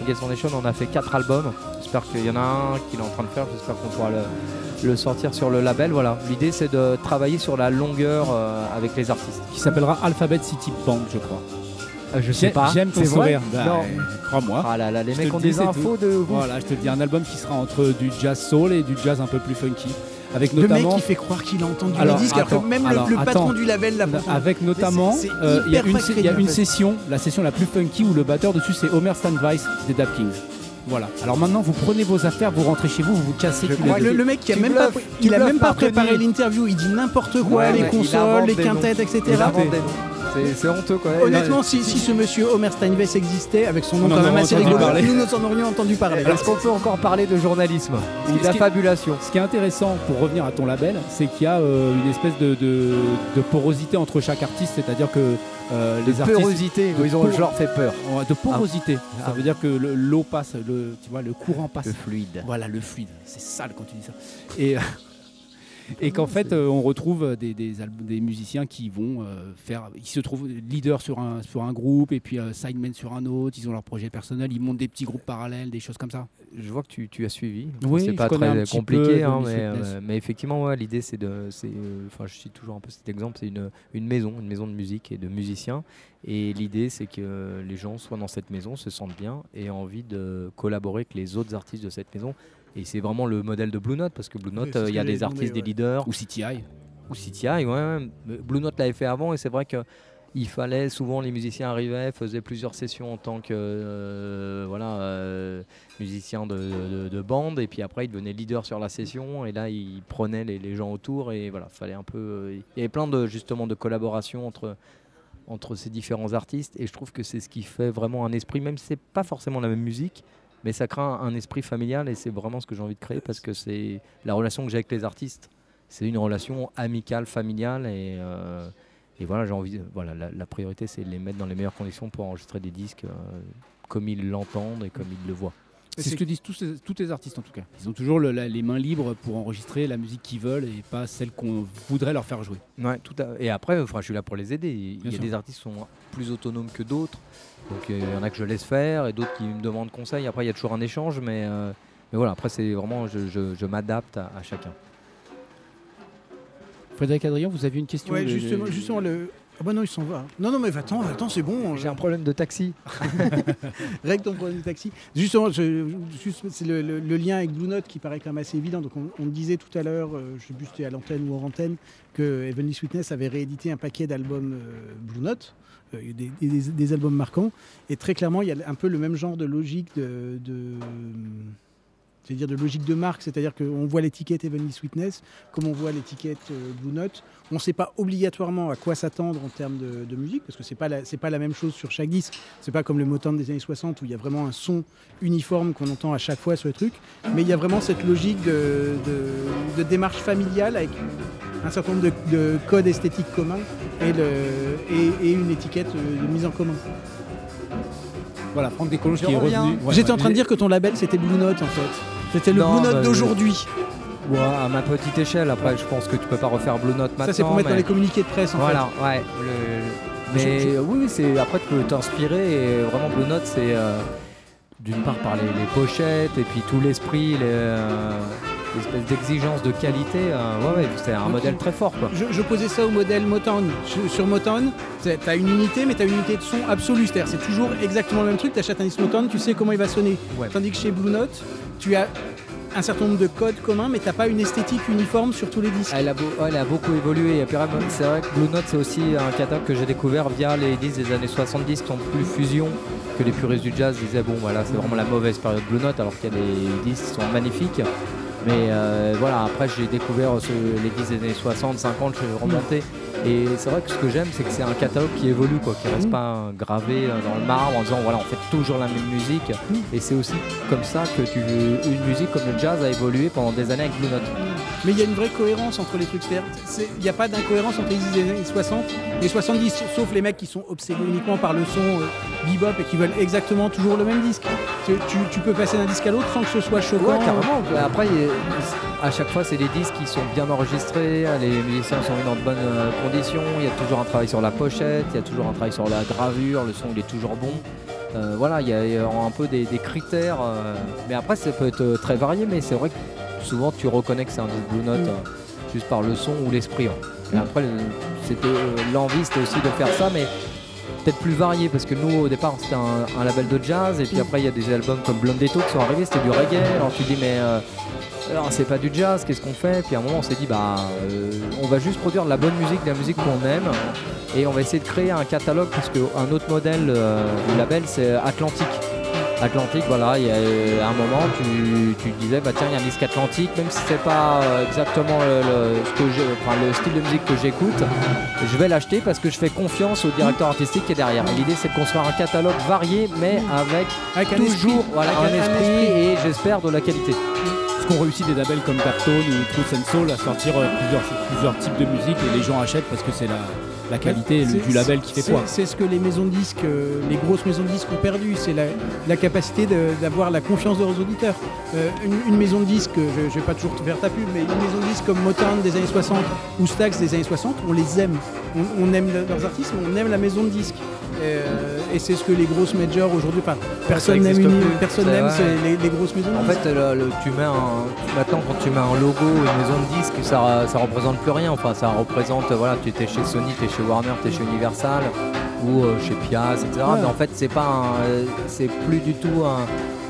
Ronguette Foundation, on a fait 4 albums. J'espère qu'il y en a un qu'il est en train de faire. J'espère qu'on pourra le, le sortir sur le label. Voilà. L'idée, c'est de travailler sur la longueur euh, avec les artistes. Qui s'appellera Alphabet City Band, je crois. Euh, je J'ai- J'aime ton sourire. Bah, Non. Crois-moi. Ah là là, les Je mecs te ont le dis, des infos de ouf. Voilà, je te dis un album qui sera entre du jazz soul et du jazz un peu plus funky. avec Le mec qui fait croire qu'il a entendu Alors, les disques, alors attends, que même le- alors, le, patron attends. du label l'a pas avec notamment euh, il y a une, pas y a une session, la session la plus funky où le batteur dessus c'est Homer Standweiss des Dap Kings. Voilà. Alors maintenant vous prenez vos affaires, vous rentrez chez vous, vous vous cassez le, deux. le mec qui a Tu même pas, il a même pas préparé l'interview, il dit n'importe quoi, Ouais, les consoles, les quintettes, etc. C'est- honteux quoi. Honnêtement, si, si ce monsieur Homer Steinweiss existait, avec son nom quand même assez rigolo, nous nous en aurions entendu parler. Est-ce qu'on peut encore parler de journalisme qui- D'affabulation Ce qui est intéressant pour revenir à ton label, c'est qu'il y a euh, une espèce de, de- de porosité entre chaque artiste, c'est-à-dire que euh, les De artistes porosité, de ils ont, por- je leur fais peur. De porosité. Ah. Ça veut dire que le- l'eau passe, le, tu vois, le courant passe. Le fluide. Voilà, le fluide. C'est sale quand tu dis ça. Et, et qu'en fait, euh, on retrouve des, des, al- des musiciens qui vont euh, faire. Ils se trouvent leaders sur un, sur un groupe et puis euh, sidemen sur un autre. Ils ont leur projet personnel. Ils montent des petits groupes parallèles, des choses comme ça. Je vois que tu, tu as suivi. Oui, c'est pas très compliqué, peu hein, mais, euh, effectivement, ouais, l'idée c'est de. euh, Enfin, je cite toujours un peu cet exemple c'est une, une maison, une maison de musique et de musiciens. Et l'idée c'est que les gens soient dans cette maison, se sentent bien et aient envie de collaborer avec les autres artistes de cette maison. Et c'est vraiment le modèle de Blue Note parce que Blue Note, Oui, c'est euh, il y a des artistes, des leaders Ou CTI. ou CTI. Ouais, Blue Note l'avait fait avant et c'est vrai que il fallait souvent les musiciens arrivaient, faisaient plusieurs sessions en tant que euh, voilà euh, musicien de, de- de bande et puis après ils devenaient leaders sur la session et là ils prenaient les, les gens autour et voilà fallait un peu euh, il y avait plein de justement de collaborations entre entre ces différents artistes et je trouve que c'est ce qui fait vraiment un esprit même si c'est pas forcément la même musique mais ça crée un, esprit familial et c'est vraiment ce que j'ai envie de créer parce que c'est la relation que j'ai avec les artistes c'est une relation amicale, familiale et, euh, et voilà, j'ai envie, voilà, la, la priorité c'est de les mettre dans les meilleures conditions pour enregistrer des disques euh, comme ils l'entendent et comme ils le voient. C'est ce que disent tous, tous les artistes en tout cas. Ils ont toujours le- la- les mains libres pour enregistrer la musique qu'ils veulent et pas celle qu'on voudrait leur faire jouer. Ouais, tout à- Et après, enfin, je suis là pour les aider. Il y a sûr. des artistes qui sont plus autonomes que d'autres. Donc euh, il y en a que je laisse faire et d'autres qui me demandent conseil. Après, il y a toujours un échange, mais, euh, mais voilà, après, c'est vraiment, je, je- je m'adapte à, à chacun. Frédéric Adrien, vous aviez une question Ouais, de- justement, de- justement le. Ah bah non, il s'en va. Non, non, mais va-t'en, va-t'en, c'est bon. J'ai un problème de taxi. Règle ton problème de taxi. Justement, juste, c'est le, le- le lien avec Blue Note qui paraît quand même assez évident. Donc, on, on disait tout à l'heure, euh, je sais plus si c'était à l'antenne ou hors antenne, que Heavenly Sweetness avait réédité un paquet d'albums euh, Blue Note, euh, des, des- des albums marquants. Et très clairement, il y a un peu le même genre de logique de. de c'est-à-dire de logique de marque, c'est-à-dire qu'on voit l'étiquette Heavenly Sweetness, comme on voit l'étiquette euh, Blue Note. On ne sait pas obligatoirement à quoi s'attendre en termes de, de musique, parce que c'est pas la- c'est pas la même chose sur chaque disque. C'est pas comme le Motown des années 60 où il y a vraiment un son uniforme qu'on entend à chaque fois sur le truc. Mais il y a vraiment cette logique de, de- de démarche familiale avec un certain nombre de, de codes esthétiques communs et, le- et- et une étiquette euh, de mise en commun. Voilà, Franck Descolonges Je qui est reviens. revenu. Ouais, J'étais ouais. en train de dire que ton label c'était Blue Note en fait. C'était le Non, Blue Note bah, d'aujourd'hui. Ouais, à ma petite échelle, après, je pense que tu peux pas refaire Blue Note maintenant. Ça c'est pour mettre dans les communiqués de presse en Voilà, ouais. le- Mais Je- oui, oui, c'est après tu peux t'inspirer et vraiment Blue Note, c'est euh, d'une part par les, les pochettes et puis tout l'esprit, les, euh, l'espèce d'exigence de qualité. euh, ouais, ouais, c'est un modèle très fort, quoi. Je, je posais ça au modèle Motown. Sur, Motown, tu as une unité, mais tu as une unité de son absolue. C'est-à-dire c'est toujours exactement le même truc. Tu achètes un disque Motown, tu sais comment il va sonner. Ouais. Tandis que chez Blue Note, tu as un certain nombre de codes communs, mais tu pas une esthétique uniforme sur tous les disques. Elle a, beau- elle a beaucoup évolué. C'est vrai que Blue Note, c'est aussi un catalogue que j'ai découvert via les disques des années 70 qui sont plus fusion que les puristes du jazz disaient bon voilà c'est vraiment la mauvaise période Blue Note alors qu'il y a des disques qui sont magnifiques. Mais euh, voilà, après j'ai découvert ce- les disques des années 60, 50, je suis remonté. Et c'est vrai que ce que j'aime, c'est que c'est un catalogue qui évolue, quoi, qui reste Mm. pas gravé dans le marbre en disant voilà, on fait toujours la même musique. Et c'est aussi comme ça que tu, une musique comme le jazz a évolué pendant des années avec Blue Note. Mais il y a une vraie cohérence entre les trucs. Il n'y a pas d'incohérence entre les années 60 et 70, sauf les mecs qui sont obsédés uniquement par le son euh, bebop et qui veulent exactement toujours le même disque. Tu, tu- peux passer d'un disque à l'autre sans que ce soit choquant. Ouais, carrément. Après, il y a- à chaque fois, c'est des disques qui sont bien enregistrés, les musiciens sont dans de bonnes euh, conditions, il y a toujours un travail sur la pochette, il y a toujours un travail sur la gravure, le son il est toujours bon. Euh, voilà, il y, a- un peu des, critères. euh, mais après, ça peut être très varié, mais c'est vrai que souvent tu reconnais que c'est un Blue Note euh, juste par le son ou l'esprit. hein. Après, c'était euh, l'envie, c'était aussi de faire ça, mais peut-être plus varié parce que nous au départ c'était un, label de jazz et puis après il y a des albums comme Blondetto qui sont arrivés, c'était du reggae. Alors tu te dis mais euh, c'est pas du jazz, qu'est-ce qu'on fait? Puis à un moment on s'est dit bah euh, on va juste produire la bonne musique, de la musique qu'on aime et on va essayer de créer un catalogue parce qu'un autre modèle du label c'est Atlantique. Atlantique, voilà, il y a euh, un moment tu, tu disais bah tiens il y a un disque Atlantique, même si c'est pas euh, exactement le, le- ce que je- enfin, le style de musique que j'écoute, je vais l'acheter parce que je fais confiance au directeur artistique qui est derrière. L'idée c'est de construire un catalogue varié mais avec Avec un toujours esprit. voilà, Avec un, un esprit, et j'espère de la qualité. Parce qu'on réussit des labels comme Daptone ou Truth and Soul à sortir euh, plusieurs, plusieurs types de musique et les gens achètent parce que c'est la, la qualité le- du label qui fait foi. C'est ce que les maisons de disques, euh, les grosses maisons de disques ont perdu, c'est la, la capacité d'avoir la confiance de leurs auditeurs. Euh, une, une maison de disques, je ne vais pas toujours te faire ta pub, mais une maison de disques comme Motown des années 60 ou Stax des années 60, on les aime. On, on aime le- leurs artistes, mais on aime la maison de disques. Euh, et c'est ce que les grosses majors aujourd'hui, enfin, personne n'aime personne n'aime les, les grosses maisons. De En fait, le- le- tu mets un, maintenant quand tu mets un logo, une maison de disques, ça, ça représente plus rien. Enfin, ça représente, voilà, tu étais chez Sony, tu es chez Warner, tu es chez Universal ou euh, chez Piaz, etc. Ouais. Mais en fait, c'est pas, un- euh, c'est plus du tout un,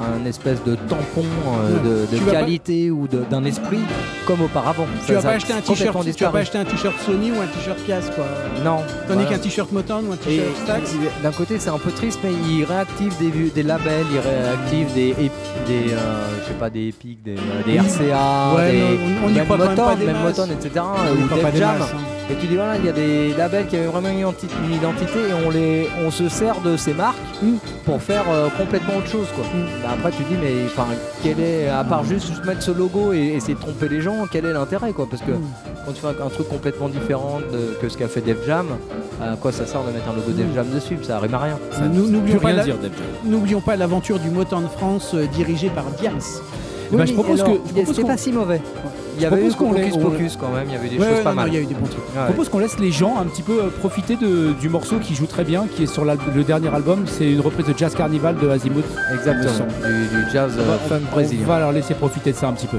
un espèce de tampon euh, de, pas- qualité ou d'un esprit comme auparavant. tu vas pas acheter un t-shirt, tu vas pas acheter un t-shirt Sony ou un t-shirt Piaz, quoi. Non. Tandis voilà. qu'un t-shirt Motown ou un t-shirt Stax. d'un côté, c'est un peu triste, mais il réactive des, des labels, il réactive des, des euh, je sais pas, des Epic, des, des RCA, Ouais, des, on- on y même croit Motown, pas des même. Motown, etc. On ou Def Jam. masses, hein. Et tu dis voilà, il y a des labels qui avaient vraiment une, identi- une identité et on, les, on se sert de ces marques Mm. pour faire euh, complètement autre chose. Quoi. Bah, après, tu dis, mais enfin, quel est, à part juste mettre ce logo et essayer de tromper les gens, quel est l'intérêt quoi? Parce que Mm. quand tu fais un, un truc complètement différent de- que ce qu'a fait Def Jam, à quoi ça sert de mettre un logo Def Jam dessus? Ça rime à rien. N'oublions pas la- l'aventure du Motown France euh, dirigé par Diams. Eh ben, je propose alors, que- c'était pas si mauvais. Il y avait eu propose qu'on on- Pocus quand même, il y avait des Ouais, choses ouais, pas non, mal. il y a eu des bons trucs. Ouais. Je propose qu'on laisse les gens un petit peu euh, profiter de- du morceau qui joue très bien, qui est sur le dernier album. C'est une reprise de Jazz Carnival de Azimuth. Exactement, du, du jazz On euh, funk on brésilien. va leur laisser profiter de ça un petit peu.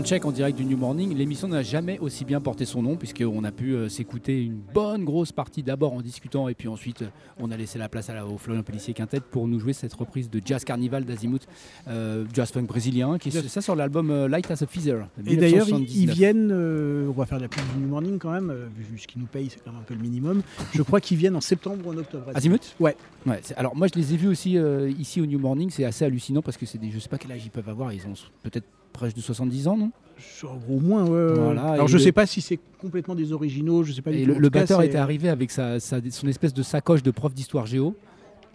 Soundcheck en direct du New Morning. L'émission n'a jamais aussi bien porté son nom, puisqu'on a pu euh, s'écouter une bonne grosse partie d'abord en discutant, et puis ensuite euh, on a laissé la place à la, au Florian Pellissier Quintet pour nous jouer cette reprise de Jazz Carnival d'Azimuth, euh, jazz funk brésilien, qui est ça sur l'album Light as a Feather. Et d'ailleurs, ils, 1979. ils viennent, euh, on va faire de la pub du New Morning quand même, vu ce qu'ils nous payent, c'est quand même un peu le minimum. Je crois qu'ils viennent en septembre ou en octobre. Azimuth Ouais. Ouais, alors moi je les ai vus aussi ici au New Morning, c'est assez hallucinant parce que c'est des, je sais pas quel âge ils peuvent avoir, ils ont peut-être près de 70 ans, non Au moins, ouais. Voilà, Alors je le- sais pas si c'est complètement des originaux, je sais pas du Et tout. le, batteur était arrivé avec sa, sa- son espèce de sacoche de prof d'histoire géo.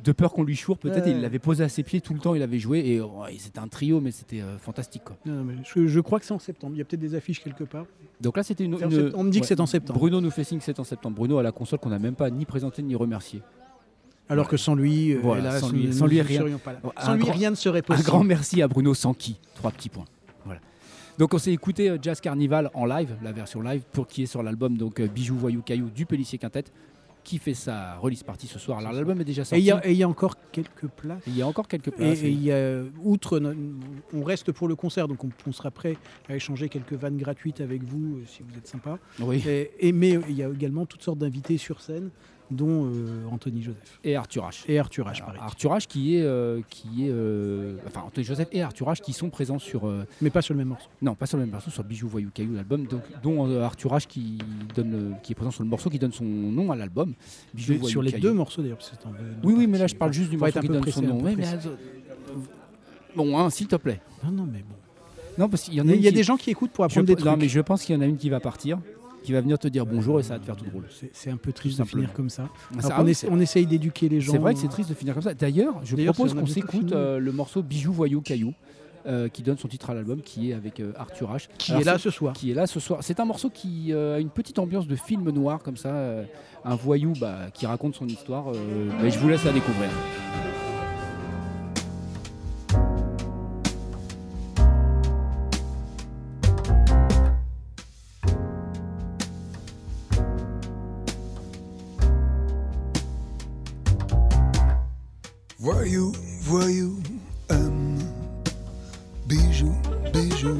De peur qu'on lui choure, peut-être, Ouais. et il l'avait posé à ses pieds tout le temps, il avait joué, et oh, et c'était un trio, mais c'était euh, fantastique. Quoi. Non, mais je, je crois que c'est en septembre. Il y a peut-être des affiches quelque part. Donc là, c'était une, on me dit que c'est en septembre. Bruno nous fait signe que c'est en septembre. Bruno a la console qu'on n'a même pas ni présentée ni remerciée. Alors que sans lui, euh, Voilà, hélas, sans lui- sans lui, ne rien. serions pas là. Un Sans lui, grand- rien ne serait Un possible. grand merci à Bruno Sanki. Trois petits points. Donc on s'est écouté euh, Jazz Carnival en live, la version live, pour qui est sur l'album donc euh, Bijoux Voyou Caillou du Pellissier Quintet. qui fait sa release party ce soir. Alors l'album est déjà sorti. et il y a encore quelques places. Il y a encore quelques places. et il y a, outre, no- on reste pour le concert, donc on, on sera prêt à échanger quelques vannes gratuites avec vous euh, si vous êtes sympa. Oui. Et, et- mais il y a également toutes sortes d'invités sur scène, dont euh, Anthony Joseph Et Arthur H. et Arthur H. Alors. Arthur H qui est, euh, qui est euh, enfin Anthony Joseph et Arthur H qui sont présents sur, Mais pas sur le même morceau. non pas sur le même morceau, sur Bijou Voyou Caillou l'album, donc dont Arthur H qui donne, qui est présent sur le morceau qui donne son nom à l'album. Bijou Voyou sur les Caillou. deux morceaux d'ailleurs. parce que c'est en Oui oui mais là je parle juste du morceau qui donne pressé, son nom. Ouais, mais, bon hein, s'il te plaît. Non, non, mais bon. Non parce qu'il y en Il y a, il y a qui- des gens qui écoutent pour je, apprendre des non trucs. mais je pense qu'il y en a une qui va partir, qui va venir te dire bonjour et ça va te faire tout drôle. C'est- un peu triste de finir comme ça. Alors on, essaye d'éduquer les gens. C'est vrai que c'est triste de finir comme ça. D'ailleurs, je propose qu'on s'écoute euh, le morceau Bijou Voyou Caillou, euh, qui donne son titre à l'album, qui est avec euh, Arthur H. Qui Alors, est là ce soir. Qui est là ce soir. C'est un morceau qui euh, a une petite ambiance de film noir comme ça, euh, un voyou bah, qui raconte son histoire. euh, je vous laisse la découvrir. Voyou, voyou, aime, bijou, bijou.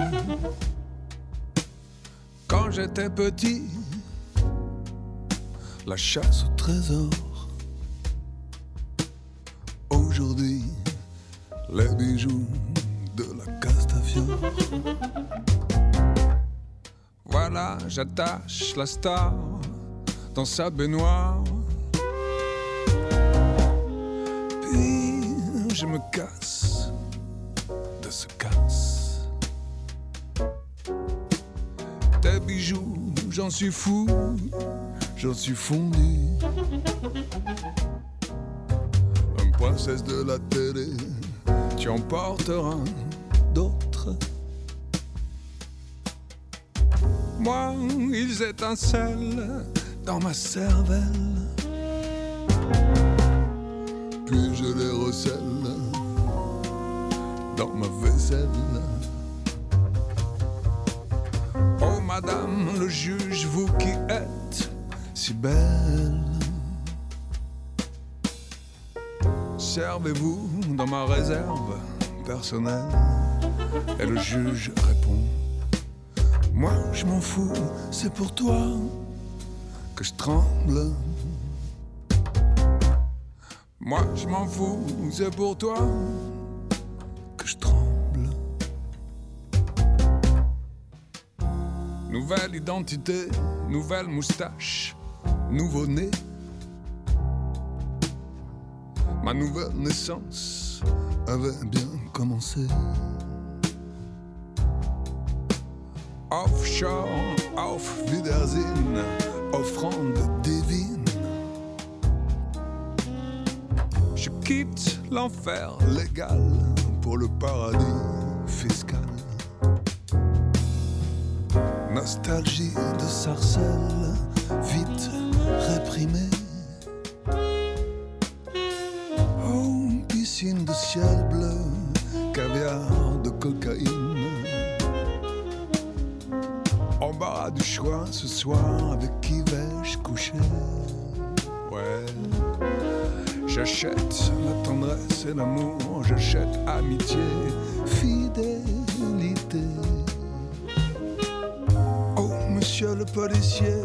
Quand j'étais petit, la chasse au trésor. Aujourd'hui, les bijoux de la Castafiore. Voilà, j'attache la star dans sa baignoire. Je me casse de ce casse. Tes bijoux, j'en suis fou, j'en suis fondu. Une princesse de la télé, tu emporteras d'autres. Moi, ils étincellent dans ma cervelle puis je les recèle dans ma vaisselle. Oh madame le juge, vous qui êtes si belle, servez-vous dans ma réserve personnelle. Et le juge répond, moi je m'en fous, c'est pour toi que je tremble. Moi je m'en fous, c'est pour toi que je tremble. Nouvelle identité, nouvelle moustache, nouveau nez. Ma nouvelle naissance avait bien commencé. Offshore, auf Wiedersehen, offrande divine. Quitte l'enfer légal pour le paradis fiscal. Nostalgie de sarcelle, vite réprimée. Oh, piscine de ciel bleu, caviar de cocaïne. Embarras du choix ce soir, avec qui vais-je coucher? J'achète la tendresse et l'amour, j'achète amitié, fidélité. Oh, monsieur le policier,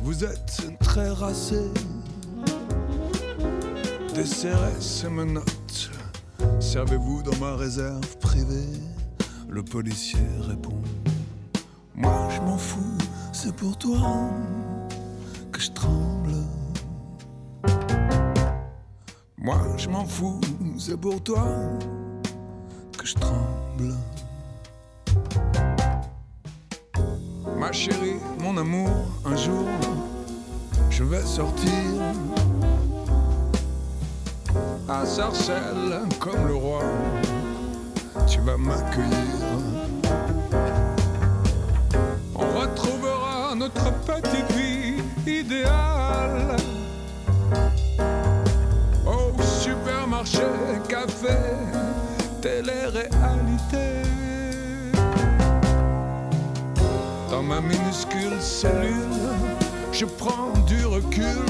vous êtes très racé. Desserrez ces menottes, servez-vous dans ma réserve privée? Le policier répond Moi je m'en fous, c'est pour toi que je tremble. Moi je m'en fous, c'est pour toi que je tremble. Ma chérie, mon amour, un jour je vais sortir à Sarcelles comme le roi. Tu vas m'accueillir. On retrouvera notre petite vie idéale. Supermarché, café, télé-réalité. Dans ma minuscule cellule, je prends du recul.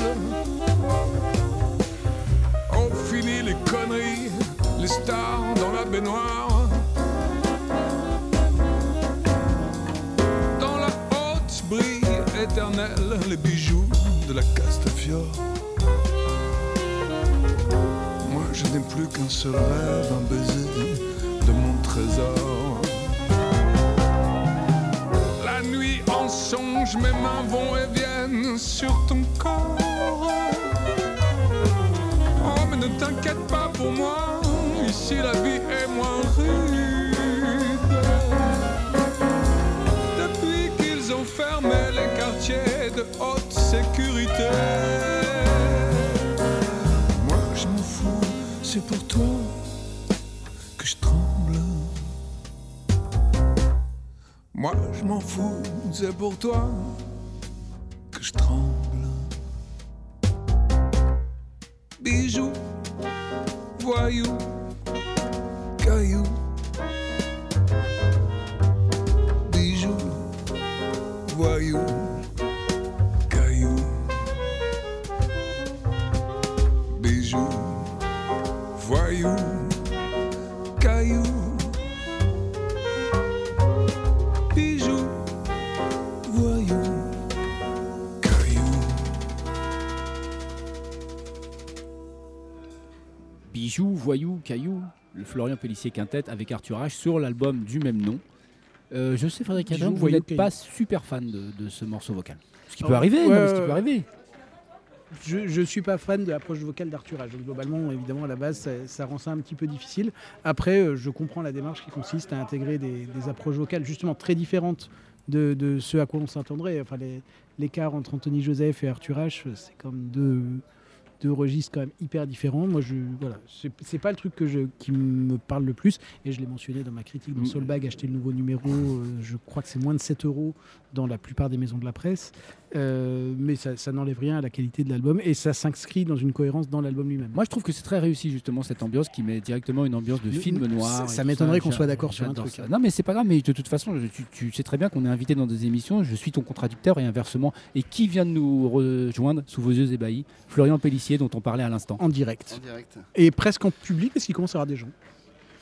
Oh, fini les conneries, les stars dans la baignoire. Dans la haute brille éternelle, les bijoux de la Castafiore. Plus qu'un seul rêve, un baiser de mon trésor. La nuit en songe, mes mains vont et viennent sur ton corps. Oh, mais ne t'inquiète pas pour moi, ici la vie est moins rude. Depuis qu'ils ont fermé les quartiers de haute m'en fous, c'est pour toi Florian Pellissier Quintet avec Arthur H sur l'album du même nom. Euh, je sais, Frédéric Adam, vous n'êtes pas super fan de, de ce morceau vocal. Ce qui Ah peut ouais. arriver, non, mais ce qui peut arriver. Je, je suis pas fan de l'approche vocale d'Arthur H. Donc, globalement, évidemment, à la base, ça, ça rend ça un petit peu difficile. Après, euh, je comprends la démarche qui consiste à intégrer des, des approches vocales justement très différentes de, de ce à quoi on s'attendrait. Enfin, l'écart entre Anthony Joseph et Arthur H, c'est comme deux, deux registres quand même hyper différents. Moi, je voilà, c'est pas le truc que je, qui me parle le plus. Et je l'ai mentionné dans ma critique dans Mm. Soulbag, acheter le nouveau numéro. euh, je crois que c'est moins de 7 euros dans la plupart des maisons de la presse. Euh, mais ça, ça n'enlève rien à la qualité de l'album et ça s'inscrit dans une cohérence dans l'album lui-même. Moi, je trouve que c'est très réussi, justement, cette ambiance qui met directement une ambiance de Le- film noir. ça m'étonnerait qu'on soit d'accord sur un truc, ça. hein. Non, mais c'est pas grave, mais de toute façon, je- tu, tu sais très bien qu'on est invité dans des émissions, je suis ton contradicteur et inversement. Et qui vient de nous rejoindre sous vos yeux ébahis Florian Pellissier, dont on parlait à l'instant. En direct. En direct. Et presque en public parce qu'il commence à y avoir des gens.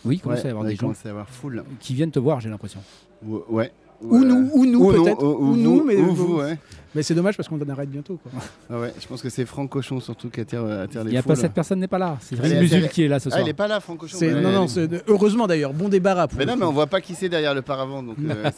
Oui, il commence à y avoir des il gens commence à y avoir full. qui viennent te voir, j'ai l'impression. Ou- Ouais. Ou nous, ou nous Ou non, peut-être. ou- ou Ou nous, vous, mais- ou vous, ouais. Mais c'est dommage parce qu'on en arrête bientôt. Quoi. Ah ouais, je pense que c'est Franck Cochon surtout qui attire, attire Il les y a pas cette personne n'est pas là, c'est Rémi Musul qui est là ce Ah, soir. il est pas là, Franck Cochon. Non, non, heureusement d'ailleurs, bon débarras. pour Mais non, mais on voit pas qui c'est derrière le paravent, donc euh,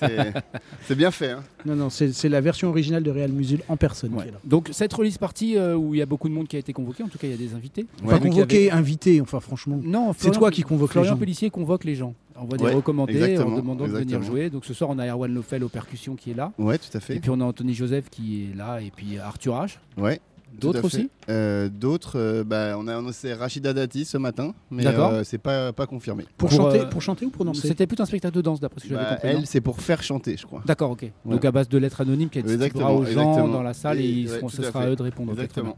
c'est- bien fait. Hein. non, non, c'est la version originale de Real Musul en personne Ouais. qui est là. Donc cette release party euh, où il y a beaucoup de monde qui a été convoqué, en tout cas il y a des invités. Enfin, convoqué, avait- invité, enfin franchement. Non, C'est toi qui convoque les Florian gens. Pellissier convoque les gens. On va Ouais, des recommandés exactement, en demandant de venir jouer. Donc ce soir on a Erwan Lofel aux percussions qui est là. Ouais, tout à Et fait. puis on a Anthony Joseph qui est là et puis Arthur H. Ouais. D'autres aussi Euh, D'autres, euh, bah, on a annoncé Rachida Dati ce matin, mais euh, c'est pas, pas confirmé. Pour, Pour, chanter, euh, pour chanter ou pour danser C'était plutôt un spectacle de danse d'après ce que j'avais Bah, compris. elle, c'est pour faire chanter, je crois. D'accord, ok. Voilà. Donc à base de lettres anonymes qui distribuera Exactement, aux gens exactement. dans la salle et, Et- ils ouais, seront- tout ce sera à fait. eux de répondre. Exactement.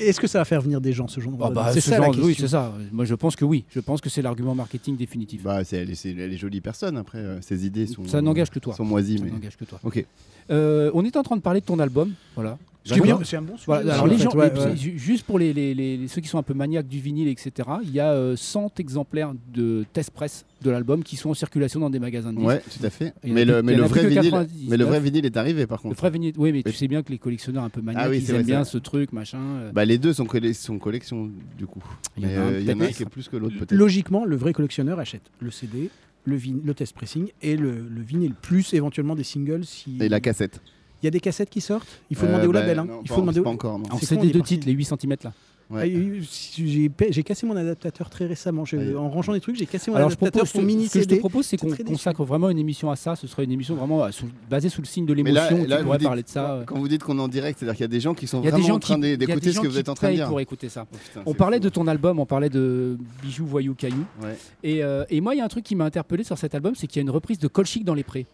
Est-ce que ça va faire venir des gens ce genre de Ah bah, C'est ce ça genre- oui, c'est ça. Moi je pense que oui. Je pense que c'est l'argument marketing définitif. Bah, c'est, elle, est, c'est- elle est jolie personne, après, euh, ses idées sont, Ça n'engage que toi. sont moisies. Ça Mais... n'engage que toi. Ok. Euh, on est en train de parler de ton album. Voilà. Ce qui est D'accord. bien, C'est un bon sujet. Voilà, ça, alors en les fait, gens, ouais, les- ouais. ju- juste pour les, les- les- ceux qui sont un peu maniaques du vinyle, etc., il y a euh, 100 exemplaires de test press de l'album qui sont en circulation dans des magasins de disques. Ouais, tout à fait. Mais le, mais le vrai vinyle, 99. mais le vrai vinyle est arrivé par Le contre. vrai vinyle, oui, mais tu sais bien que les collectionneurs un peu maniaques, Ah oui, ils aiment vrai, bien ce truc, machin. euh, Bah, les deux sont, colle- sont collection du coup. Il y en Mais a un euh, il y en a un peut-être. qui est plus que l'autre peut-être. Logiquement, le vrai collectionneur achète le CD, le, vin- le test pressing et le, le vinyle, plus éventuellement des singles. Si... Et la cassette. Il y a des cassettes qui sortent? Il faut Euh, demander au bah, label. hein. non, Il pas- faut demander pas au- encore. non. en CD de parti. titres, les 8 cm là. Ouais. Ah, J'ai cassé mon adaptateur très récemment. Je- Ouais. En rangeant des trucs, j'ai cassé mon Alors je adaptateur propose, pour mini ce que je te propose, c'est qu'on consacre vraiment une émission à ça. Ce serait une émission vraiment euh, sous- basée sous le signe de là, l'émotion. là, pourrais dites- parler de ça. euh. Quand vous dites qu'on est en direct, c'est-à-dire qu'il y a des gens qui sont vraiment gens en train qui- d'é- il y a des d'écouter ce gens que vous qui êtes en train de dire. pour écouter ça. Oh, putain, On parlait fou. de ton album, on parlait de bijoux, voyous, cailloux. Ouais. Et, euh, et moi, il y a un truc qui m'a interpellé sur cet album, c'est qu'il y a une reprise de Colchic dans les prés.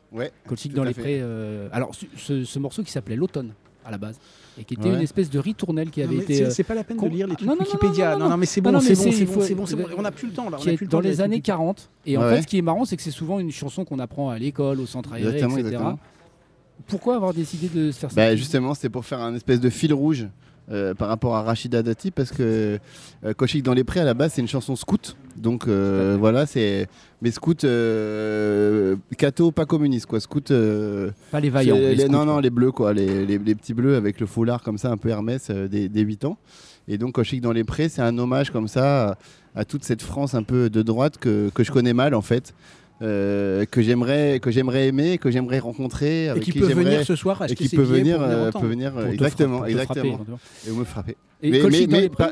Colchic dans les prés. alors, ce morceau qui s'appelait L'automne à la base et qui était Ouais. une espèce de ritournelle qui Non, avait mais été. c'est- euh, C'est pas la peine con- de lire les trucs Non, non, non, Wikipédia. non, Non, non, mais c'est Non, bon, non, c'est bon, c'est- bon, faut- c'est bon, c'est bon. On n'a plus le temps là. on a plus le dans temps les années l'expliquer. 40. Et en fait, ce qui est marrant, c'est que c'est souvent une chanson qu'on apprend à l'école, au centre aéré, Exactement, etc. exactement. Pourquoi avoir décidé de se faire ça? Bah, justement, c'était pour faire un espèce de fil rouge euh, par rapport à Rachida Dati parce que euh, dans les prés à la base c'est une chanson scout. Donc euh, voilà c'est mais scout euh, catho pas communiste quoi. Scout Pas les vaillants. les les- non quoi. non les bleus quoi. Les, les- les petits bleus avec le foulard comme ça un peu Hermès des, des 8 ans. Et donc Kochik dans les prés c'est un hommage comme ça à, à toute cette France un peu de droite que, que je connais mal en fait euh, que j'aimerais que j'aimerais aimer que j'aimerais rencontrer Et qui qui peut venir ce soir et qui ses peut venir, euh, peut venir euh, exactement, frapper, exactement, et me frapper. Et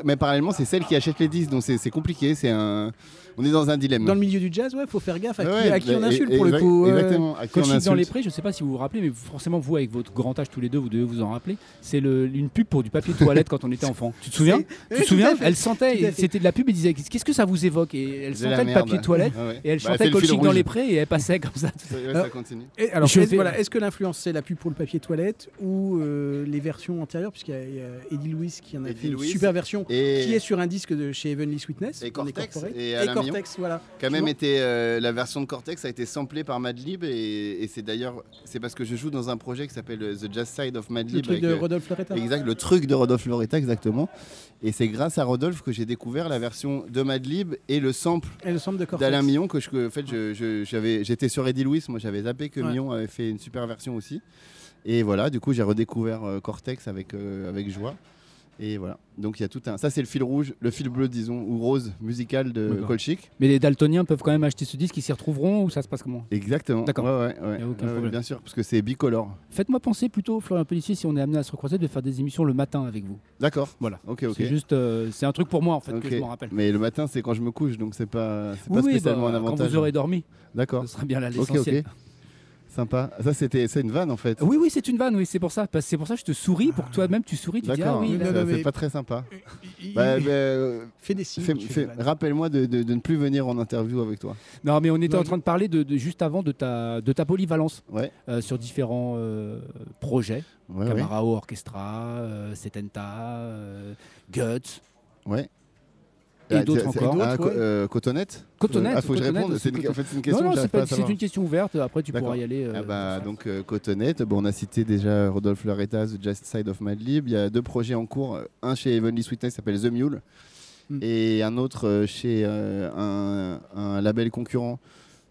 mais, parallèlement, c'est celle qui achète les disques, donc c'est compliqué. C'est un, on est dans un dilemme. Dans le milieu du jazz, ouais, faut faire gaffe à qui, Ouais, à qui on bah, insulte et- pour le coup. Exactement. à qui on dans les prés, je sais pas si vous vous rappelez, mais forcément vous avec votre grand âge tous les deux, vous devez vous en rappeler. C'est le- une pub pour du papier toilette quand on était enfant. Tu te souviens? Tu te souviens? Elle sentait, c'était de la pub et disait qu'est-ce que ça vous évoque? Et elle sentait le merde. papier toilette ouais. et elle Bah, chantait le fil Colchic dans les prés et elle passait comme ça. Ça- continue. Et alors, Je est-ce vais- voilà, est-ce que l'influence c'est la pub pour le papier toilette ou euh, les versions antérieures? Puisqu'il y a, il y a Eddie Lewis qui en a Une super version Et qui est sur un disque de chez Heavenly Sweetness. Et Cortex, et Cortex, voilà. qui a même été euh, la version de Cortex a été samplée par Madlib et, et c'est d'ailleurs c'est parce que je joue dans un projet qui s'appelle euh, The Jazz Side of Madlib. Le truc avec, de euh, Rodolphe Loretta. Exact, le truc de Rodolphe Loretta exactement. Et c'est grâce à Rodolphe que j'ai découvert la version de Madlib et le sample Et le sample d'Alain Millon que je, en fait j'avais j'étais sur Eddie Louis moi j'avais zappé que Ouais. Millon avait fait une super version aussi et voilà du coup j'ai redécouvert euh, Cortex avec euh, avec joie et voilà donc il y a tout un ça c'est le fil rouge le fil bleu disons ou rose musical de. Colchic Mais les daltoniens peuvent quand même acheter ce disque, ils s'y retrouveront ou ça se passe comment? Exactement D'accord. ouais, ouais, ouais. Y a aucun problème. bien sûr parce que c'est bicolore Faites-moi penser plutôt, Florian Pellissier, si on est amené à se recroiser, de faire des émissions le matin avec vous. d'accord Voilà. ok ok C'est juste, euh, c'est un truc pour moi en fait Ok. que je m'en rappelle. mais le matin c'est quand je me couche donc c'est pas c'est Oui, pas oui, spécialement bah, un quand avantage vous aurez dormi, d'accord ce sera bien là ok l'essentiel. ok sympa ça c'était c'est une vanne en fait Oui, oui, c'est une vanne, oui, c'est pour ça. Parce que C'est pour ça que je te souris, pour que toi-même tu souris, tu dis ah D'accord, oui, Non, là, ça, non, c'est mais- pas très sympa. Il- Bah, bah, euh, Fais des signes. Rappelle-moi de, de- de ne plus venir en interview avec toi. Non, mais on était Non, en train de parler de, de- juste avant de ta, de ta polyvalence Ouais, euh, sur différents euh, projets. ouais, Orchestra, euh, Setenta, euh, Guts. ouais. Et Ah, d'autres encore. Ah, co- euh, Cotonnette Cotonnette, Ah, faut que je réponde. C'est une, en fait, c'est une question non, non, c'est une question ouverte. Après, tu pourras y aller. euh, Ah bah, sans donc euh, Cotonnette, bon, on a cité déjà Rodolphe Loretta, The Just Side of Madlib. Il y a deux projets en cours, euh, un chez Heavenly Sweetness qui s'appelle The Mule Mm. et un autre euh, chez euh, un, un label concurrent.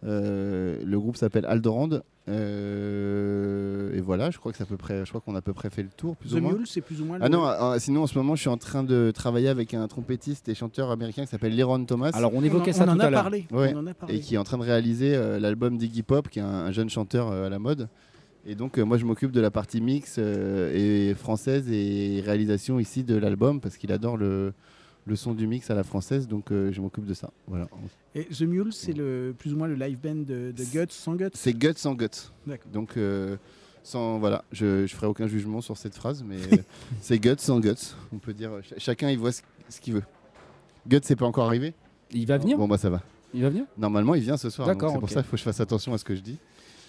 Euh, le groupe s'appelle Aldorand. Euh, et voilà, je crois que c'est à peu près, je crois qu'on a à peu près fait le tour, plus The ou moins. Mule, c'est plus ou moins. Ah le- non, ah, sinon en ce moment je suis en train de travailler avec un trompettiste et chanteur américain qui s'appelle Leron Thomas Alors, on on évoquait en, ça on en a à l'heure. parlé. Ouais. On en a parlé. et qui est en train de réaliser euh, l'album d'Iggy Pop, qui est un, un jeune chanteur euh, à la mode. Et donc euh, moi je m'occupe de la partie mix euh, et française et réalisation ici de l'album parce qu'il adore le, le son du mix à la française, donc euh, je m'occupe de ça. Voilà. Et The Mule, c'est le plus ou moins le live band de, de Guts sans Guts. C'est guts sans guts. D'accord. Donc euh, sans voilà, je, je ferai aucun jugement sur cette phrase, mais euh, c'est guts sans guts. On peut dire ch- chacun il voit ce, ce qu'il veut. Guts c'est pas encore arrivé? Il va venir? Bon bah ça va. Il va venir? Normalement il vient ce soir. D'accord, C'est pour ça qu'il faut que je fasse attention à ce que je dis.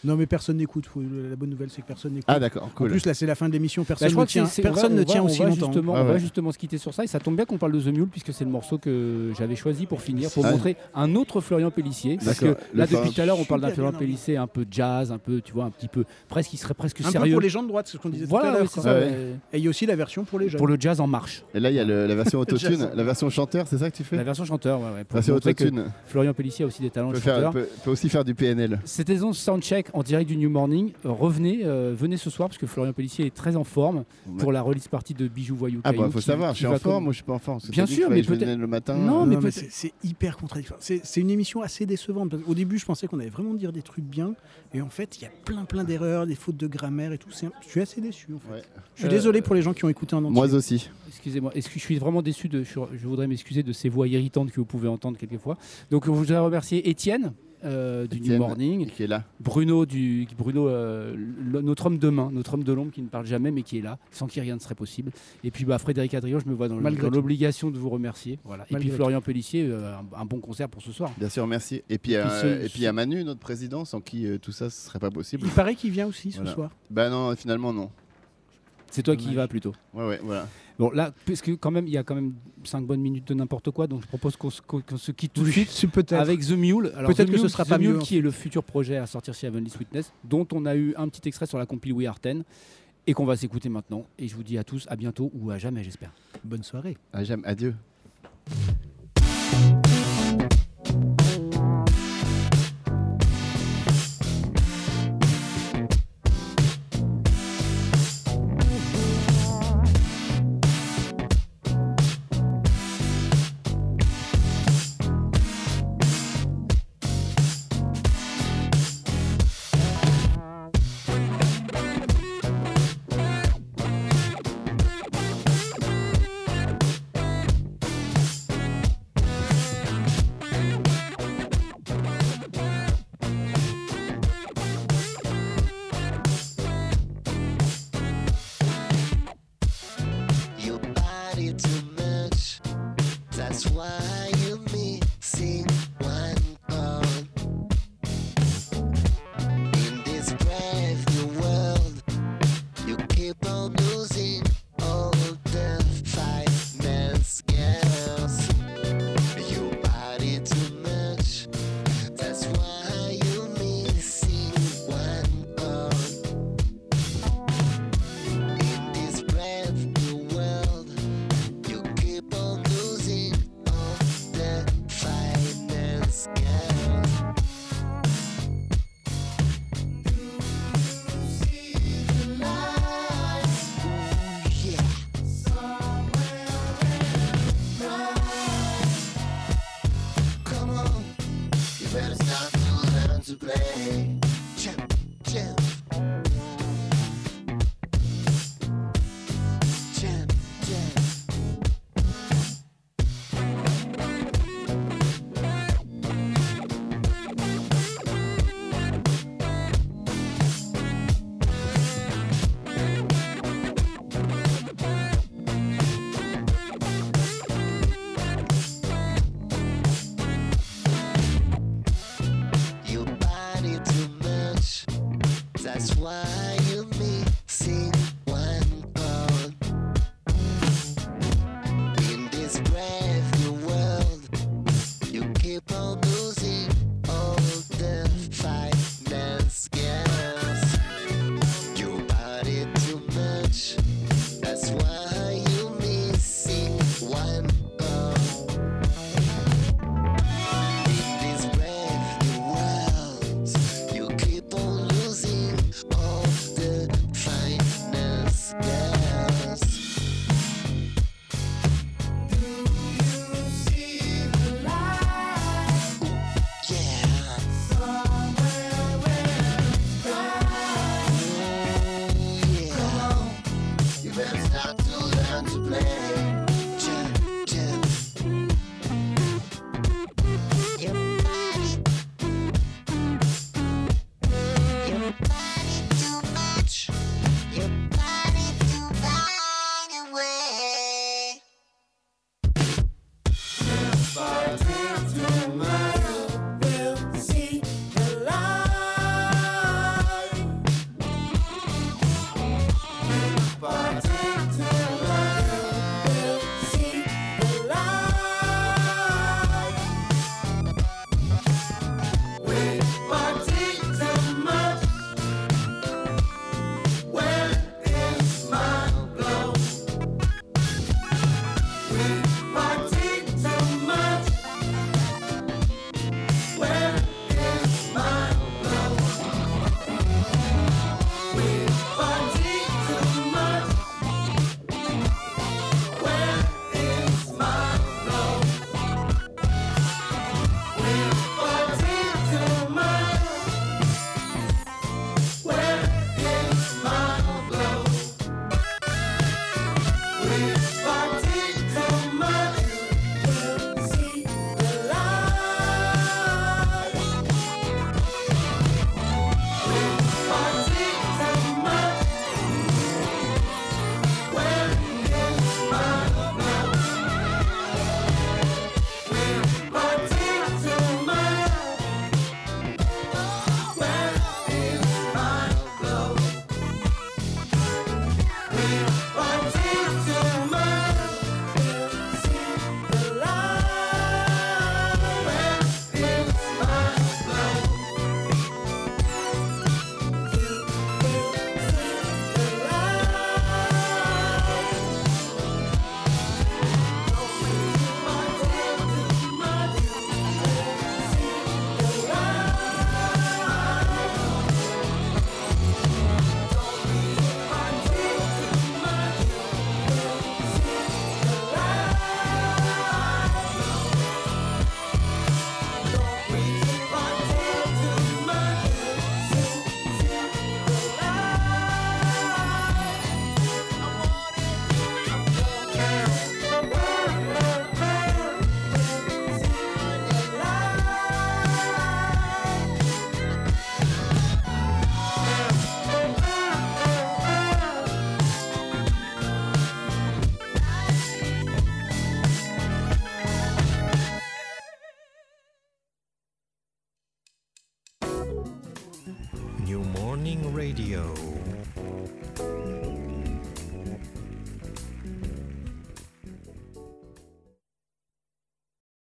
Non, mais personne n'écoute. La bonne nouvelle, c'est que personne n'écoute. Ah d'accord, En plus, là, c'est la fin de l'émission. Bah, Personne ne tient, personne va- ne va- tient on aussi longtemps. Justement, Ah On va ouais. justement se quitter sur ça et ça tombe bien qu'on parle de The Mule puisque c'est le morceau que j'avais choisi pour finir, pour Ah. montrer un autre Florian Pellissier. Parce que là, depuis tout à l'heure, on parle d'un Florian Pellissier un peu jazz, un peu, tu vois, un petit peu, presque, il serait presque Un peu sérieux. pour les gens de droite, c'est ce qu'on disait tout à Voilà, l'heure. Ouais. ouais. Et il y a aussi la version pour les jeunes. Pour le jazz en marche. Et là, il y a le- la version autotune, la version chanteur, c'est ça que tu fais La version chanteur, ouais, ouais, pour Version montrer que autotune. Florian Pellissier a aussi des talents de chanteur. peut- peut aussi faire du PNL. C'était donc Soundcheck en direct du New Morning. Euh, revenez, euh, venez ce soir parce que Florian Pellissier est très en forme pour la release partie de Bijoux Voyou. Ah bah faut qui- savoir, qui je suis en forme, comme- moi je suis pas en forme. Bien sûr, mais peut-être- le matin. Non, euh, mais c'est hyper contradictoire. C'est une émission assez décevante. parce qu'au début, je pensais qu'on allait vraiment dire des trucs bien. Et en fait, il y a plein, plein d'erreurs, des fautes de grammaire et tout. Un- Je suis assez déçu. En fait. Ouais. Je suis Euh, désolé pour les gens qui ont écouté en entier. Moi aussi. Excusez-moi, est-ce que je suis vraiment déçu de. Je, je voudrais m'excuser de ces voix irritantes que vous pouvez entendre quelquefois. Donc, je voudrais remercier Étienne. Euh, du New Morning, Qui est là. Bruno, du, Bruno euh, le- notre homme de main, notre homme de l'ombre qui ne parle jamais mais qui est là, sans qui rien ne serait possible. Et puis bah, Frédéric Adrien, je me vois dans, l'obligation de vous remercier. Voilà. Et puis Florian Pellissier, euh, un, un bon concert pour ce soir. Bien sûr, merci. Et puis, Et puis euh, ce- et puis il y a Manu, notre président, sans qui euh, tout ça ce serait pas possible. Il paraît qu'il vient aussi ce Voilà. soir. Bah non, finalement non. C'est toi qui y vas plutôt. Ouais, ouais, voilà. Bon, là, puisque quand même, il y a quand même 5 bonnes minutes de n'importe quoi, donc je propose qu'on se, qu'on- qu'on se quitte tout de suite avec The Mule. Alors, Peut-être que ce sera The pas Mule, mieux, qui est le futur projet à sortir chez Heavenly Sweetness, dont on a eu un petit extrait sur la compil We Are 10 et qu'on va s'écouter maintenant. Et je vous dis à tous à bientôt ou à jamais, j'espère. Bonne soirée. Ah, j'aime. Adieu.